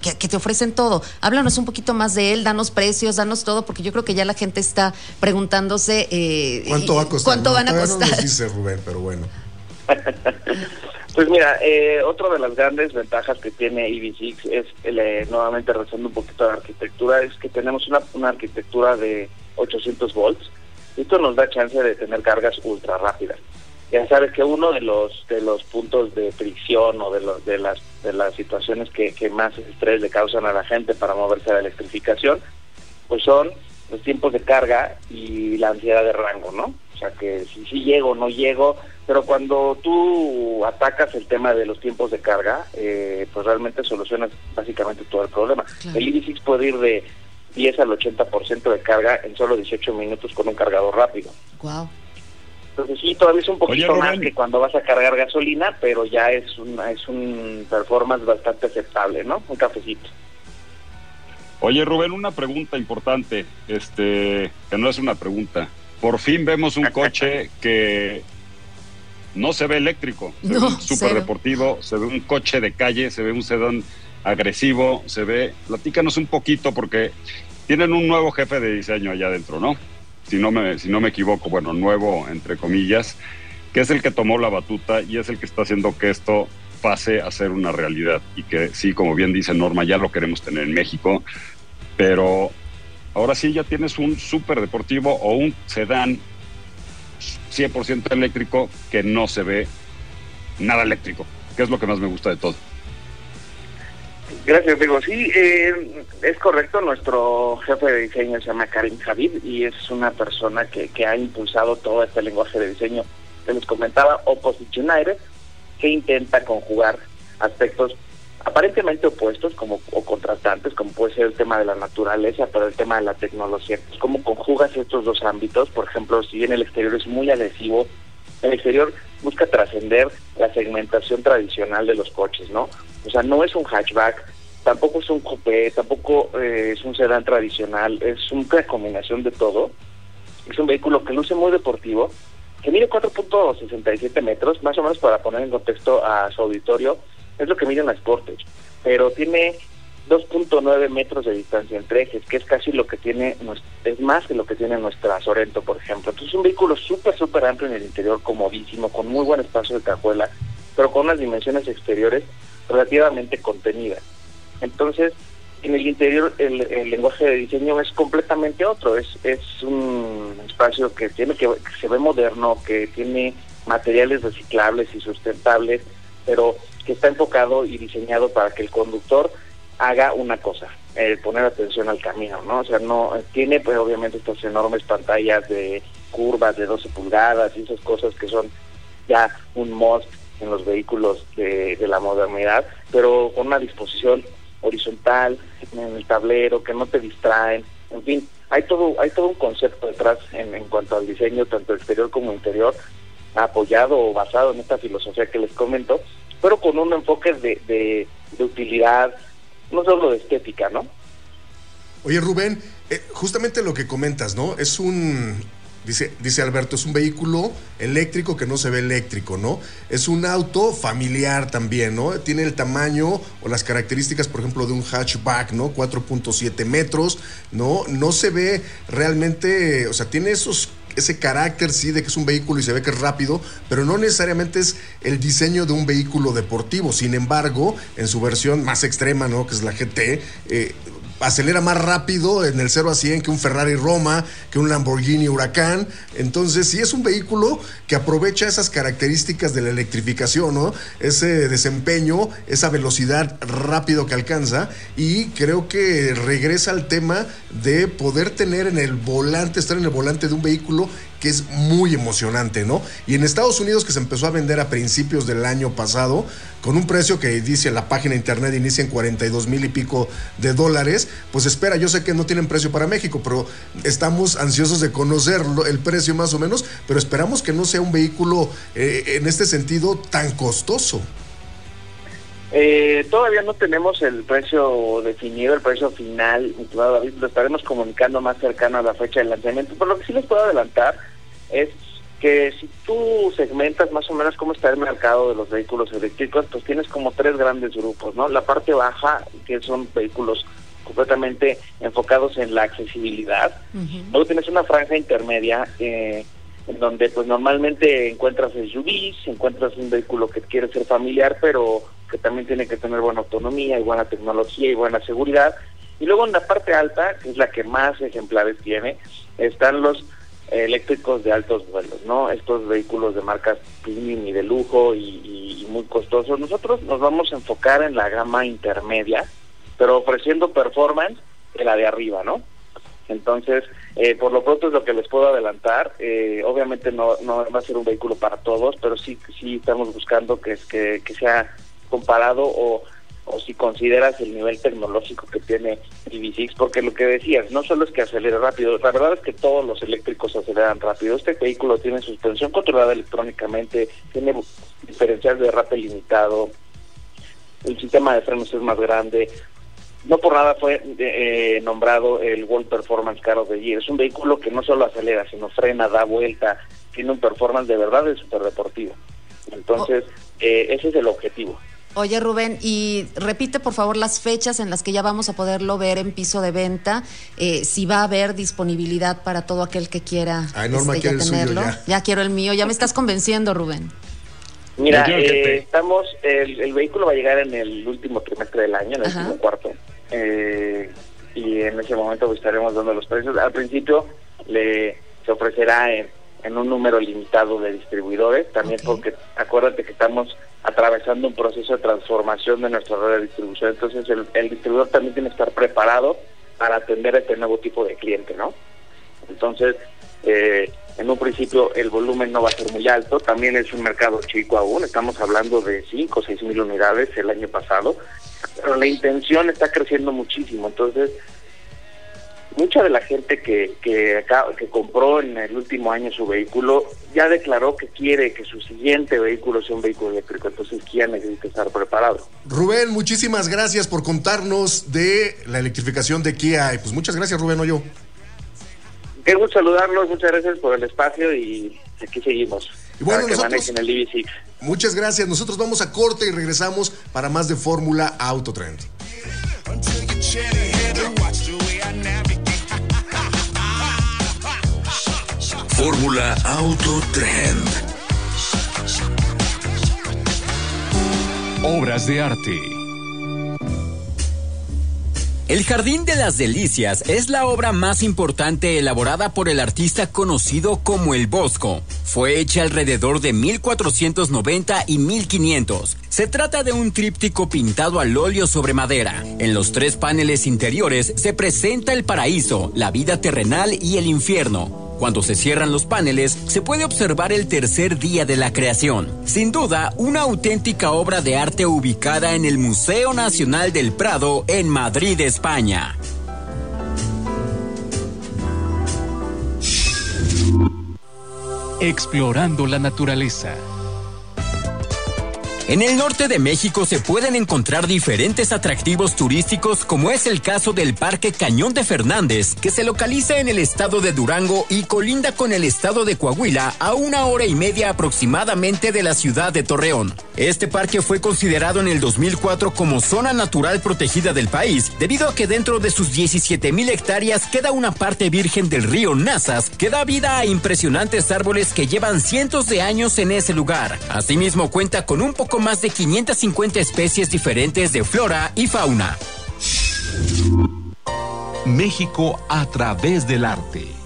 Que, te ofrecen todo. Háblanos un poquito más de él, danos precios, danos todo, porque yo creo que ya la gente está preguntándose cuánto va a costar. ¿Cuánto van a costar? No nos dice Rubén, pero bueno. [LAUGHS] Pues mira, eh, otra de las grandes ventajas que tiene EV6 es, eh, nuevamente rezando un poquito de arquitectura, es que tenemos una, una arquitectura de 800 volts. Esto nos da chance de tener cargas ultra rápidas. Ya sabes que uno de los de los puntos de fricción o de, los, de las de las situaciones que, que más estrés le causan a la gente para moverse a la electrificación, pues son los tiempos de carga y la ansiedad de rango, ¿no? O sea que si, si llego o no llego, pero cuando tú atacas el tema de los tiempos de carga, eh, pues realmente solucionas básicamente todo el problema. El EV6 puede ir de 10 al 80% de carga en solo 18 minutos con un cargador rápido. Wow. Entonces sí, todavía es un poquito más que cuando vas a cargar gasolina, pero ya es un, es un performance bastante aceptable, ¿no? Un cafecito. Oye Rubén, una pregunta importante, este, que no es una pregunta. Por fin vemos un [LAUGHS] coche que no se ve eléctrico, se ve un súper deportivo, se ve un coche de calle, se ve un sedán agresivo, se ve, platícanos un poquito porque tienen un nuevo jefe de diseño allá adentro, ¿no? Si no me, si no me equivoco, bueno, nuevo entre comillas, que es el que tomó la batuta y es el que está haciendo que esto pase a ser una realidad y que sí, como bien dice Norma, ya lo queremos tener en México, pero ahora sí ya tienes un súper deportivo o un sedán 100% eléctrico que no se ve nada eléctrico, que es lo que más me gusta de todo. Gracias, digo. Sí, eh, es correcto. Nuestro jefe de diseño se llama Karim Javid y es una persona que, que ha impulsado todo este lenguaje de diseño que les comentaba, Opposite United, que intenta conjugar aspectos aparentemente opuestos como o contrastantes, como puede ser el tema de la naturaleza, pero el tema de la tecnología. ¿Cómo conjugas estos dos ámbitos? Por ejemplo, si bien el exterior es muy agresivo, el exterior busca trascender la segmentación tradicional de los coches, ¿no? O sea, no es un hatchback, tampoco es un coupé, tampoco eh, es un sedán tradicional, es una combinación de todo. Es un vehículo que luce muy deportivo, que mide 4.67 metros, más o menos para poner en contexto a su auditorio, es lo que mide la Sportage, pero tiene 2.9 metros de distancia entre ejes, que es casi lo que tiene, es más que lo que tiene nuestra Sorento, por ejemplo. Entonces es un vehículo súper, súper amplio en el interior, comodísimo, con muy buen espacio de cajuela, pero con unas dimensiones exteriores relativamente contenidas. Entonces, en el interior el, lenguaje de diseño es completamente otro, es, es un espacio que tiene que se ve moderno, que tiene materiales reciclables y sustentables, pero que está enfocado y diseñado para que el conductor haga una cosa, eh, poner atención al camino, ¿no? O sea, no tiene pues obviamente estas enormes pantallas de curvas de 12 pulgadas y esas cosas que son ya un must en los vehículos de, la modernidad, pero con una disposición horizontal en el tablero, que no te distraen, en fin, hay todo, hay todo un concepto detrás en, en cuanto al diseño, tanto exterior como interior, apoyado o basado en esta filosofía que les comento, pero con un enfoque de, de, utilidad, no solo de estética, ¿no? Oye, Rubén, eh, justamente lo que comentas, ¿no? Es un, dice, dice Alberto, es un vehículo eléctrico que no se ve eléctrico, ¿no? Es un auto familiar también, ¿no? Tiene el tamaño o las características, por ejemplo, de un hatchback, ¿no? 4.7 metros, ¿no? No se ve realmente, o sea, tiene esos ese carácter, sí, de que es un vehículo y se ve que es rápido, pero no necesariamente es el diseño de un vehículo deportivo. Sin embargo, en su versión más extrema, ¿no? Que es la GT, eh, acelera más rápido en el 0 a 100 que un Ferrari Roma, que un Lamborghini Huracán. Entonces, sí es un vehículo que aprovecha esas características de la electrificación, ¿no? Ese desempeño, esa velocidad rápido que alcanza y creo que regresa al tema de poder tener en el volante, estar en el volante de un vehículo que es muy emocionante, ¿no? Y en Estados Unidos que se empezó a vender a principios del año pasado, con un precio que dice la página internet inicia en 42 mil y pico de dólares, pues espera, yo sé que no tienen precio para México, pero estamos ansiosos de conocerlo, el precio más o menos, pero esperamos que no sea un vehículo eh, en este sentido tan costoso. Eh, todavía no tenemos el precio definido, el precio final, lo estaremos comunicando más cercano a la fecha del lanzamiento, pero lo que sí les puedo adelantar es que si tú segmentas más o menos cómo está el mercado de los vehículos eléctricos, pues tienes como tres grandes grupos, ¿no? La parte baja, que son vehículos completamente enfocados en la accesibilidad. Luego tienes una franja intermedia eh, en donde pues normalmente encuentras SUVs, encuentras un vehículo que quiere ser familiar, pero que también tiene que tener buena autonomía y buena tecnología y buena seguridad. Y luego en la parte alta, que es la que más ejemplares tiene, están los eléctricos de altos vuelos, ¿no? Estos vehículos de marcas premium y de lujo y, muy costosos. Nosotros nos vamos a enfocar en la gama intermedia, pero ofreciendo performance de la de arriba, ¿no? Entonces, eh, por lo pronto es lo que les puedo adelantar. Eh, obviamente no, no va a ser un vehículo para todos, pero sí sí estamos buscando que, que, que sea comparado o, o si consideras el nivel tecnológico que tiene EV6, porque lo que decías, no solo es que acelere rápido, la verdad es que todos los eléctricos aceleran rápido. Este vehículo tiene suspensión controlada electrónicamente, tiene diferencial de rape limitado, el sistema de frenos es más grande, no por nada fue eh, nombrado el World Performance Car of the Year. Es un vehículo que no solo acelera, sino frena, da vuelta, tiene un performance de verdad de super deportivo. Entonces, eh, ese es el objetivo. Oye Rubén, y repite por favor las fechas en las que ya vamos a poderlo ver en piso de venta, eh, si va a haber disponibilidad para todo aquel que quiera Ay, Norma, este, ya tenerlo. ya. ya quiero el mío, ya me estás convenciendo Rubén. Mira, eh, te- estamos, el, el vehículo va a llegar en el último trimestre del año, en el Ajá. último cuarto. Eh, y en ese momento estaremos dando los precios. Al principio le se ofrecerá en, en un número limitado de distribuidores, también porque acuérdate que estamos atravesando un proceso de transformación de nuestra red de distribución, entonces el, el distribuidor también tiene que estar preparado para atender a este nuevo tipo de cliente, ¿no? Entonces, eh, en un principio el volumen no va a ser muy alto, también es un mercado chico aún, estamos hablando de 5 o 6 mil unidades el año pasado, pero la intención está creciendo muchísimo, entonces mucha de la gente que, que, acá- que compró en el último año su vehículo ya declaró que quiere que su siguiente vehículo sea un vehículo eléctrico, entonces Kia necesita estar preparado. Rubén, muchísimas gracias por contarnos de la electrificación de Kia. Y pues muchas gracias, Rubén Hoyo. Qué gusto saludarlos, muchas gracias por el espacio y aquí seguimos. Y bueno, para que nosotros- manejen el EV6. Muchas gracias. Nosotros vamos a corte y regresamos para más de Fórmula Autotrend. Fórmula Auto Trend. Obras de arte. El Jardín de las Delicias es la obra más importante elaborada por el artista conocido como el Bosco. Fue hecha alrededor de 1490 y 1500. Se trata de un tríptico pintado al óleo sobre madera. En los tres paneles interiores se presenta el paraíso, la vida terrenal y el infierno. Cuando se cierran los paneles, se puede observar el tercer día de la creación. Sin duda, una auténtica obra de arte ubicada en el Museo Nacional del Prado en Madrid, España. Explorando la naturaleza. En el norte de México se pueden encontrar diferentes atractivos turísticos como es el caso del Parque Cañón de Fernández, que se localiza en el estado de Durango y colinda con el estado de Coahuila a una hora y media aproximadamente de la ciudad de Torreón. Este parque fue considerado en el 2004 como zona natural protegida del país, debido a que dentro de sus 17 mil hectáreas queda una parte virgen del río Nazas que da vida a impresionantes árboles que llevan cientos de años en ese lugar. Asimismo cuenta con un poco más de 550 especies diferentes de flora y fauna. México a través del arte.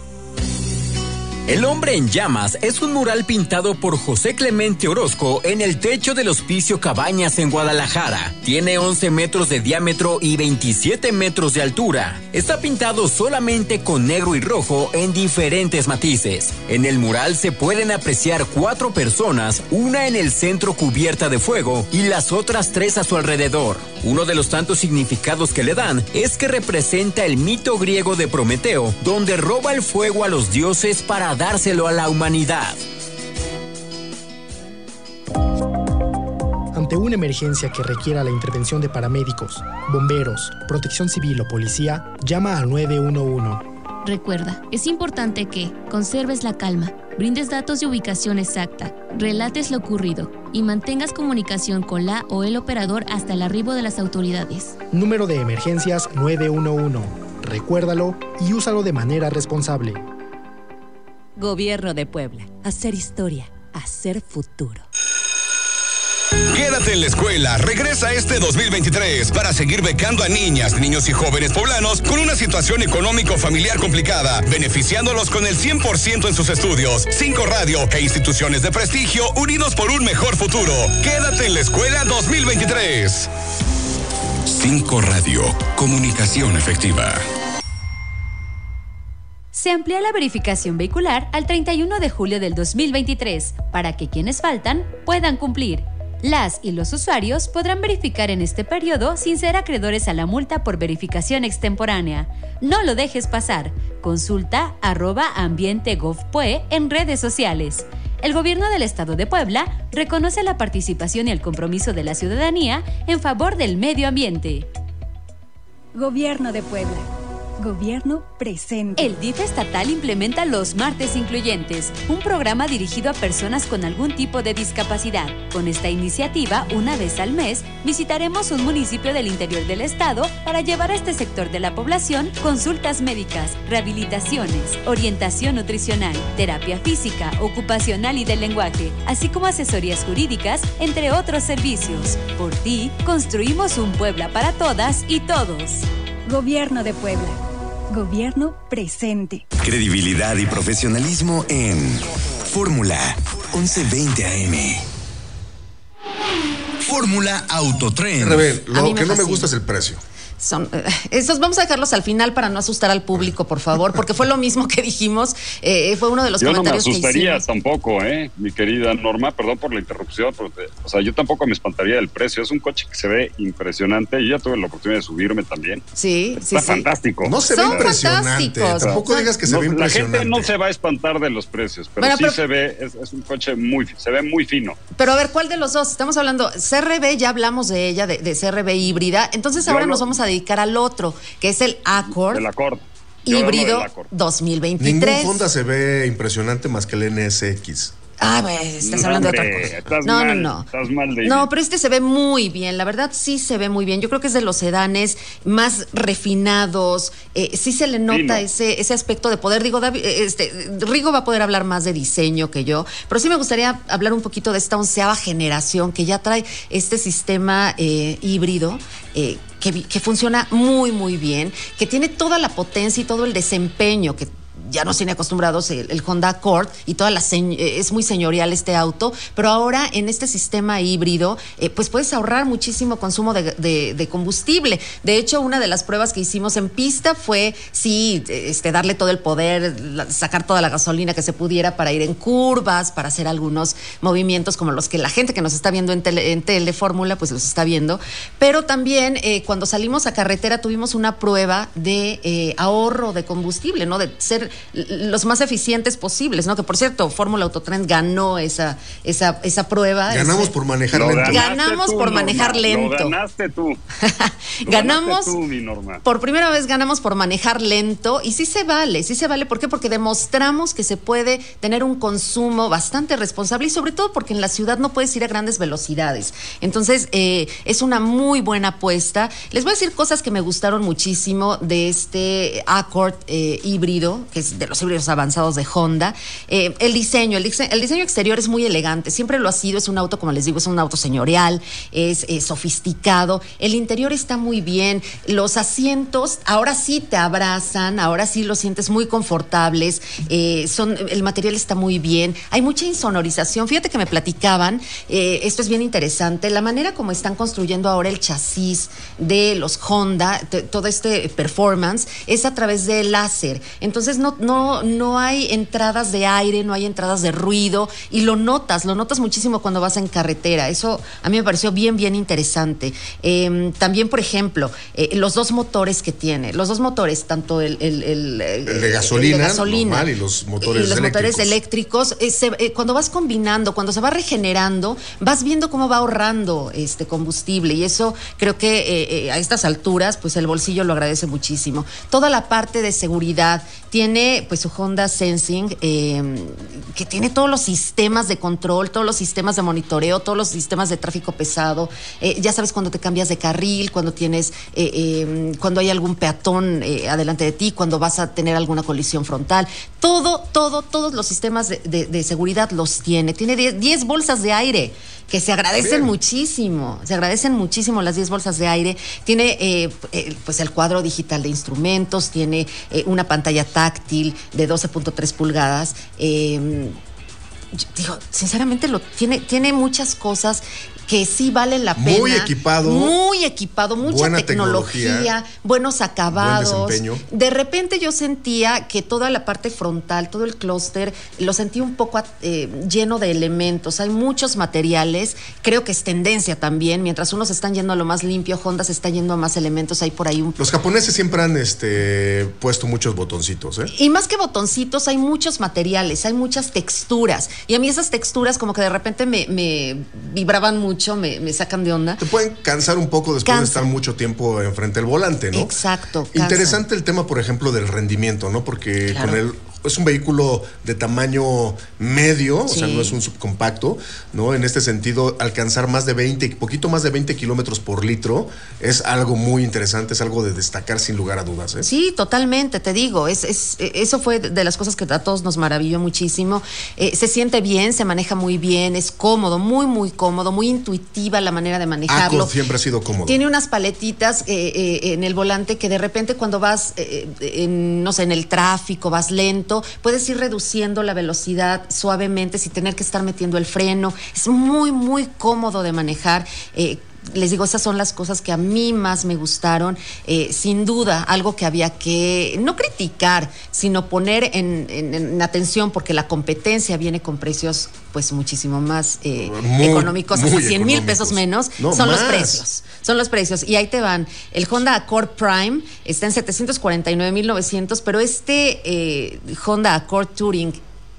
El hombre en llamas es un mural pintado por José Clemente Orozco en el techo del Hospicio Cabañas en Guadalajara. Tiene 11 metros de diámetro y 27 metros de altura. Está pintado solamente con negro y rojo en diferentes matices. En el mural se pueden apreciar cuatro personas, una en el centro cubierta de fuego y las otras tres a su alrededor. Uno de los tantos significados que le dan es que representa el mito griego de Prometeo, donde roba el fuego a los dioses para dárselo a la humanidad. Ante una emergencia que requiera la intervención de paramédicos, bomberos, protección civil o policía, llama al 911. Recuerda, es importante que conserves la calma, brindes datos de ubicación exacta, relates lo ocurrido y mantengas comunicación con la o el operador hasta el arribo de las autoridades. Número de emergencias 911. Recuérdalo y úsalo de manera responsable. Gobierno de Puebla. Hacer historia. Hacer futuro. Quédate en la escuela, regresa este 2023 para seguir becando a niñas, niños y jóvenes poblanos con una situación económico familiar complicada, beneficiándolos con el 100% en sus estudios. Cinco radio e instituciones de prestigio unidos por un mejor futuro. Quédate en la escuela 2023. 5 Radio. Comunicación efectiva. Se amplía la verificación vehicular al 31 de julio del 2023 para que quienes faltan puedan cumplir. Las y los usuarios podrán verificar en este periodo sin ser acreedores a la multa por verificación extemporánea. No lo dejes pasar. Consulta arroba ambiente.gov.pue en redes sociales. El gobierno del estado de Puebla reconoce la participación y el compromiso de la ciudadanía en favor del medio ambiente. Gobierno de Puebla. Gobierno presente. El DIF estatal implementa los martes incluyentes, un programa dirigido a personas con algún tipo de discapacidad. Con esta iniciativa, una vez al mes, visitaremos un municipio del interior del estado para llevar a este sector de la población consultas médicas, rehabilitaciones, orientación nutricional, terapia física, ocupacional y del lenguaje, así como asesorías jurídicas, entre otros servicios. Por ti, construimos un Puebla para todas y todos. Gobierno de Puebla. Gobierno presente. Credibilidad y profesionalismo en Fórmula 1120 AM. Fórmula Autotren. A lo que no me gusta es el precio. Son, eh, esos vamos a dejarlos al final para no asustar al público, por favor, porque fue lo mismo que dijimos. eh, fue uno de los Yo no me comentarios que asustaría tampoco, ¿eh? Mi querida Norma, perdón por la interrupción, pero te- o sea, yo tampoco me espantaría del precio. Es un coche que se ve impresionante. Yo ya tuve la oportunidad de subirme también. Sí, sí, Está sí. fantástico. No se ve Son impresionante. fantásticos. Tampoco digas que se No, ve La impresionante. gente no se va a espantar de los precios, pero Bueno, sí pero- se ve, es, es un coche muy, se ve muy fino. Pero a ver, ¿cuál de los dos? Estamos hablando, CRB, ya hablamos de ella, de, de CRB híbrida. Entonces ahora nos vamos a dedicar al otro, que es el Accord El Accord. Yo híbrido del Accord. 2023. Ningún Honda se ve impresionante más que el NSX. Ah, estás No, hablando de otra cosa. estás no, mal, no, no. estás mal, David. No, pero este se ve muy bien, la verdad sí se ve muy bien. Yo creo que es de los sedanes más refinados. eh, sí se le nota ese, ese aspecto de poder. Digo, David, eh, este, Rigo va a poder hablar más de diseño que yo, pero sí me gustaría hablar un poquito de esta onceava generación que ya trae este sistema eh, híbrido. eh, que funciona muy, muy bien, que tiene toda la potencia y todo el desempeño que ya nos tiene acostumbrados el, Honda Accord y toda la eh, es muy señorial este auto, pero ahora en este sistema híbrido, eh, pues puedes ahorrar muchísimo consumo de, combustible. De hecho, una de las pruebas que hicimos en pista fue sí, este, darle todo el poder, sacar toda la gasolina que se pudiera para ir en curvas, para hacer algunos movimientos como los que la gente que nos está viendo en tele, pues los está viendo. Pero también eh, cuando salimos a carretera tuvimos una prueba de ahorro de combustible, ¿no? De ser los más eficientes posibles, ¿no? Que por cierto, Fórmula Autotren ganó esa, esa, esa prueba. Ganamos Ese- por manejar lento. Ganamos tú, por Norma, manejar lento. Lo ganaste tú. [LAUGHS] Ganamos ganaste tú, mi Norma. por primera vez ganamos por manejar lento y sí se vale, sí se vale. ¿Por qué? Porque demostramos que se puede tener un consumo bastante responsable y sobre todo porque en la ciudad no puedes ir a grandes velocidades. Entonces, eh, es una muy buena apuesta. Les voy a decir cosas que me gustaron muchísimo de este Accord eh, híbrido, que es de los híbridos avanzados de Honda. Eh, el diseño, el, dise- el diseño exterior es muy elegante, siempre lo ha sido, es un auto, como les digo, es un auto señorial, es, sofisticado. El interior está muy bien, los asientos ahora sí te abrazan, ahora sí los sientes muy confortables, eh, son, el material está muy bien, hay mucha insonorización. Fíjate que me platicaban, eh, esto es bien interesante, la manera como están construyendo ahora el chasis de los Honda, todo este performance, es a través de láser. Entonces no, no, no hay entradas de aire, no hay entradas de ruido y lo notas, lo notas muchísimo cuando vas en carretera. Eso a mí me pareció bien, bien interesante. Eh, también, por ejemplo, eh, los dos motores que tiene, los dos motores, tanto el, el, el- El de gasolina, gasolina normal, y los motores y los motores eléctricos. eléctricos, eh, se- eh, cuando vas combinando, cuando se va regenerando, vas viendo cómo va ahorrando este combustible y eso creo que a estas alturas, pues el bolsillo lo agradece muchísimo. Toda la parte de seguridad tiene pues su Honda Sensing eh, que tiene todos los sistemas de control, todos los sistemas de monitoreo, todos los sistemas de tráfico pesado. Eh, ya sabes cuando te cambias de carril, cuando tienes, eh, eh, cuando hay algún peatón eh, adelante de ti, cuando vas a tener alguna colisión frontal. Todo, todo, todos los sistemas de, seguridad los tiene. Tiene 10 10 bolsas de aire que se agradecen Bien. muchísimo, se agradecen muchísimo las 10 bolsas de aire. Tiene eh, eh, pues el cuadro digital de instrumentos, tiene eh, una pantalla táctil de 12.3 pulgadas. yo digo, sinceramente lo tiene, tiene muchas cosas que sí valen la pena. Muy equipado. Muy equipado, mucha tecnología, buenos acabados. De repente yo sentía que toda la parte frontal, todo el clúster, lo sentí un poco eh, lleno de elementos. Hay muchos materiales. Creo que es tendencia también. Mientras unos están yendo a lo más limpio, Honda se está yendo a más elementos. Hay por ahí un. Los japoneses siempre han este, puesto muchos botoncitos, ¿eh? Y más que botoncitos, hay muchos materiales, hay muchas texturas. Y a mí esas texturas, como que de repente me, me vibraban mucho me, sacan de onda. Te pueden cansar un poco después de estar mucho tiempo enfrente del volante, ¿no? Exacto. Interesante el tema, por ejemplo, del rendimiento, ¿no? Porque con el es un vehículo de tamaño medio, o sea, no es un subcompacto, ¿no? En este sentido, alcanzar más de 20, poquito más de 20 kilómetros por litro es algo muy interesante, es algo de destacar sin lugar a dudas. ¿eh? Sí, totalmente, te digo, es, es, eso fue de las cosas que a todos nos maravilló muchísimo. Eh, se siente bien, se maneja muy bien, es cómodo, muy, muy cómodo, muy intuitiva la manera de manejarlo. siempre ha sido cómodo. Tiene unas paletitas eh, en el volante que de repente cuando vas, en, no sé, en el tráfico, vas lento, puedes ir reduciendo la velocidad suavemente sin tener que estar metiendo el freno. Es muy, muy cómodo de manejar. Eh, les digo, esas son las cosas que a mí más me gustaron. Eh, sin duda, algo que había que no criticar, sino poner en, atención, porque la competencia viene con precios pues muchísimo más eh, económicos, hasta 100 mil pesos menos, son los precios. Son los precios. Y ahí te van. El Honda Accord Prime está en 749.900, pero este eh, Honda Accord Touring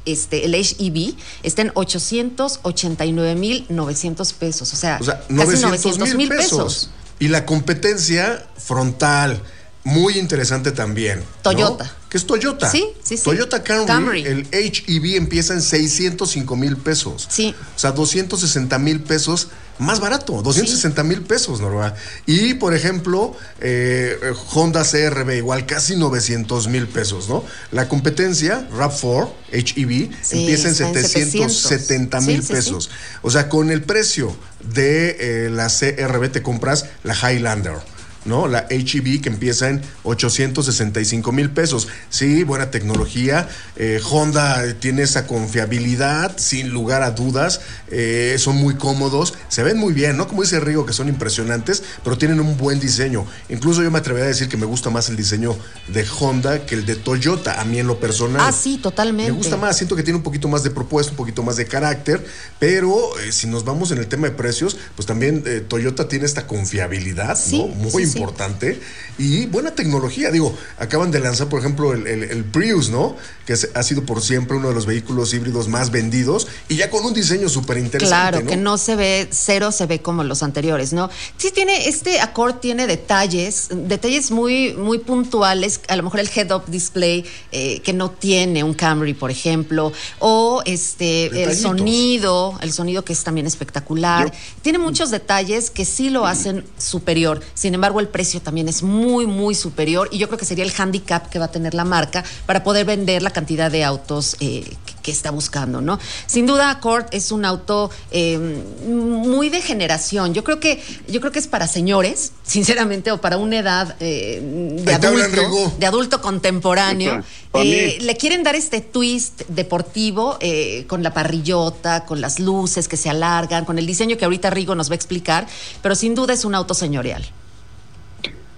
este, el HEV está en 889.900 pesos. O sea, o sea 900 mil pesos. Y la competencia frontal, muy interesante también. Toyota. ¿Qué es Toyota? Sí, sí, sí. Toyota Camry, el HEV empieza en 605 mil pesos. Sí. O sea, 260 mil pesos más barato, 260 mil pesos, Norma. Y, por ejemplo, eh, Honda CRB, igual casi 900 mil pesos, ¿no? La competencia, RAV4, HEV, empieza en 770 mil pesos. O sea, con el precio de eh, la CRB te compras la Highlander. ¿No? La HEV que empieza en 865 mil pesos. Sí, buena tecnología. Eh, Honda tiene esa confiabilidad, sin lugar a dudas. Eh, son muy cómodos. Se ven muy bien, ¿no? Como dice Rigo, que son impresionantes, pero tienen un buen diseño. Incluso yo me atrevería a decir que me gusta más el diseño de Honda que el de Toyota, a mí en lo personal. Ah, sí, totalmente. Me gusta más, siento que tiene un poquito más de propuesta, un poquito más de carácter, pero eh, si nos vamos en el tema de precios, pues también Toyota tiene esta confiabilidad, ¿no? Muy importante y buena tecnología. Digo, acaban de lanzar, por ejemplo, el, Prius, ¿no? Que ha sido por siempre uno de los vehículos híbridos más vendidos y ya con un diseño súper interesante. Claro, que no se ve cero, se ve como los anteriores, ¿no? Sí, tiene, este Accord tiene detalles, detalles muy, muy puntuales. A lo mejor el head-up display eh, que no tiene un Camry, por ejemplo, o este, el sonido, el sonido que es también espectacular. Tiene muchos detalles que sí lo hacen superior. Sin embargo, el precio también es muy, muy superior y yo creo que sería el handicap que va a tener la marca para poder vender la cantidad de autos eh, que, está buscando, ¿no? Sin duda, Accord es un auto eh, muy de generación. Yo creo que, yo creo que es para señores, [LAUGHS] sinceramente, o para una edad eh, de adulto, de adulto contemporáneo. le quieren dar este twist deportivo con la parrillota, con las luces que se alargan, con el diseño que ahorita Rigo nos va a explicar, pero sin duda es un auto señorial.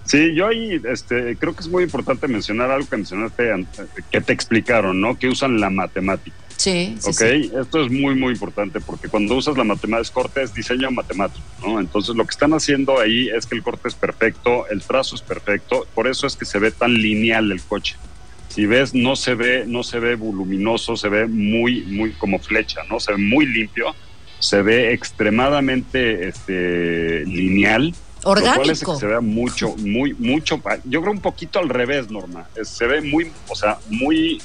Sí, yo ahí este, creo que es muy importante mencionar algo que mencionaste, que te explicaron, ¿no? Que usan la matemática. Sí, sí. Ok, esto es muy, muy importante porque cuando usas la matemática, corte es diseño matemático, ¿no? Entonces lo que están haciendo ahí es que el corte es perfecto, el trazo es perfecto, por eso es que se ve tan lineal el coche. Si ves, no se ve, no se ve voluminoso, se ve muy, muy como flecha, ¿no? Se ve muy limpio, se ve extremadamente este, lineal Orgánico. se vea mucho, muy, mucho. Yo creo un poquito al revés, Norma. Se ve muy, o sea, muy,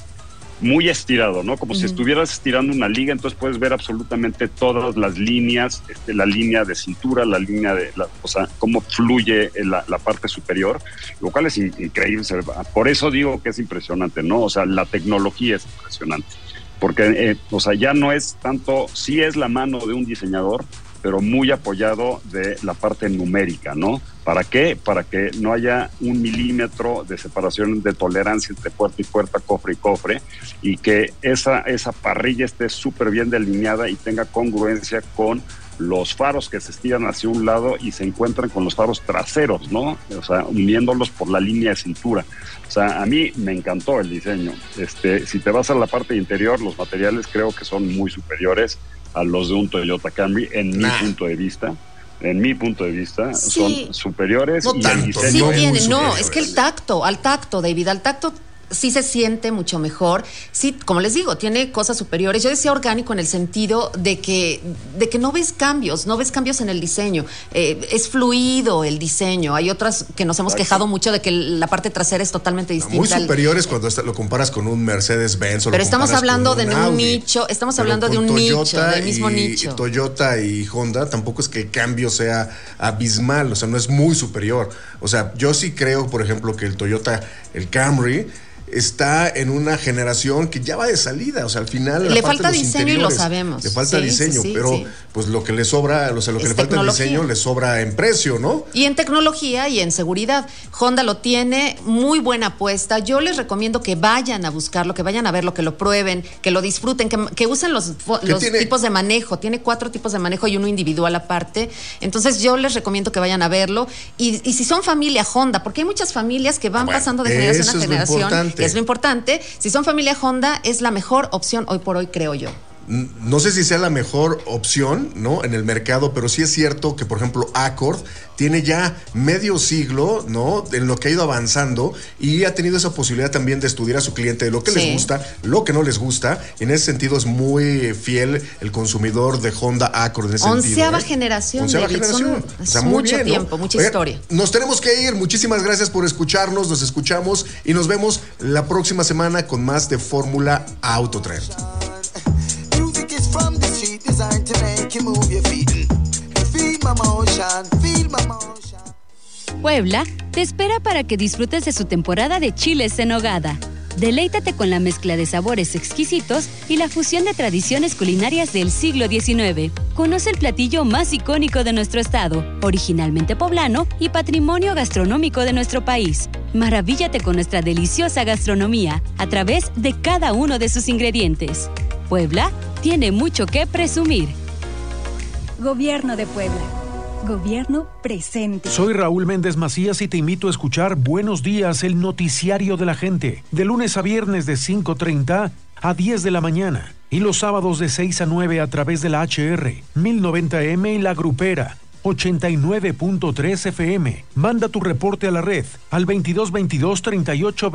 muy estirado, ¿no? Como si estuvieras estirando una liga, entonces puedes ver absolutamente todas las líneas, este, la línea de cintura, la línea de, la, o sea, cómo fluye la, la parte superior, lo cual es increíble. Por eso digo que es impresionante, ¿no? O sea, la tecnología es impresionante. Porque, eh, o sea, ya no es tanto, sí es la mano de un diseñador, pero muy apoyado de la parte numérica, ¿no? ¿Para qué? Para que no haya un milímetro de separación de tolerancia entre puerta y puerta, cofre y cofre, y que esa, esa parrilla esté súper bien delineada y tenga congruencia con los faros que se estiran hacia un lado y se encuentran con los faros traseros, ¿no? O sea, uniéndolos por la línea de cintura. O sea, a mí me encantó el diseño. Este, si te vas a la parte interior, los materiales creo que son muy superiores a los de un Toyota Camry, en mi punto de vista en mi punto de vista, son superiores y el diseño sí no, es que el tacto, al tacto, David, al tacto sí se siente mucho mejor. Sí, como les digo, tiene cosas superiores. Yo decía orgánico en el sentido de que, de que no ves cambios, no ves cambios en el diseño. Eh, es fluido el diseño. Hay otras que nos hemos quejado mucho de que la parte trasera es totalmente distinta. Muy superiores cuando lo comparas con un Mercedes-Benz. Pero estamos hablando de un, nicho, estamos hablando de un nicho, del mismo nicho. Toyota y Honda tampoco es que el cambio sea abismal, o sea, no es muy superior. O sea, yo sí creo, por ejemplo, que el Toyota, el Camry, está en una generación que ya va de salida. O sea, al final. Le falta diseño y lo sabemos. Le falta diseño, pero pues lo que le sobra, o sea, lo que le falta en diseño le sobra en precio, ¿no? Y en tecnología y en seguridad. Honda lo tiene, muy buena apuesta. Yo les recomiendo que vayan a buscarlo, que vayan a verlo, que lo prueben, que lo disfruten, que, usen los, los tipos de manejo. Tiene cuatro tipos de manejo y uno individual aparte. Entonces yo les recomiendo que vayan a verlo. Y, si son familia Honda, porque hay muchas familias que van pasando de generación a generación es lo importante. Si son familia Honda, es la mejor opción hoy por hoy, creo yo no sé si sea la mejor opción, ¿no? En el mercado, pero sí es cierto que, por ejemplo, Accord tiene ya medio siglo, ¿no? En lo que ha ido avanzando y ha tenido esa posibilidad también de estudiar a su cliente de lo que les gusta, lo que no les gusta. en ese sentido es muy fiel el consumidor de Honda Accord. En ese Onceava ¿eh? generación, Onceava generación. mucho tiempo, mucha historia. Nos tenemos que ir. Muchísimas gracias por escucharnos. Nos escuchamos y nos vemos la próxima semana con más de Fórmula Puebla te espera para que disfrutes de su temporada de chiles en hogada. Deleítate con la mezcla de sabores exquisitos y la fusión de tradiciones culinarias del siglo XIX. Conoce el platillo más icónico de nuestro estado, originalmente poblano y patrimonio gastronómico de nuestro país. Maravíllate con nuestra deliciosa gastronomía a través de cada uno de sus ingredientes. Puebla tiene mucho que presumir. Gobierno de Puebla. Gobierno presente. Soy Raúl Méndez Macías y te invito a escuchar Buenos Días, el noticiario de la gente, de lunes a viernes de 5.30 a 10 de la mañana y los sábados de 6 a 9 a través de la HR, 1090M y la Grupera. 89.3 FM. Manda tu reporte a la red al 2222 38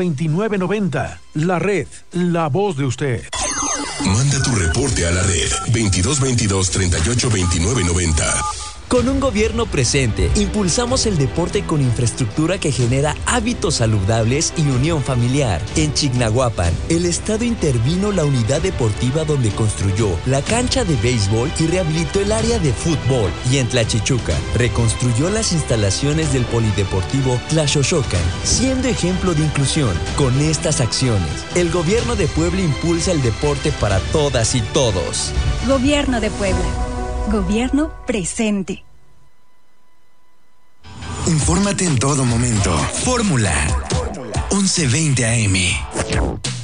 La red, la voz de usted. Manda tu reporte a la red. 2222 38 Con un gobierno presente, impulsamos el deporte con infraestructura que genera hábitos saludables y unión familiar. En Chignahuapan, el Estado intervino la unidad deportiva donde construyó la cancha de béisbol y rehabilitó el área de fútbol. Y en Tlachichuca, reconstruyó las instalaciones del polideportivo Tlaxoxocan, siendo ejemplo de inclusión. Con estas acciones, el gobierno de Puebla impulsa el deporte para todas y todos. Gobierno de Puebla. Gobierno presente. Infórmate en todo momento. Fórmula 1120 AM.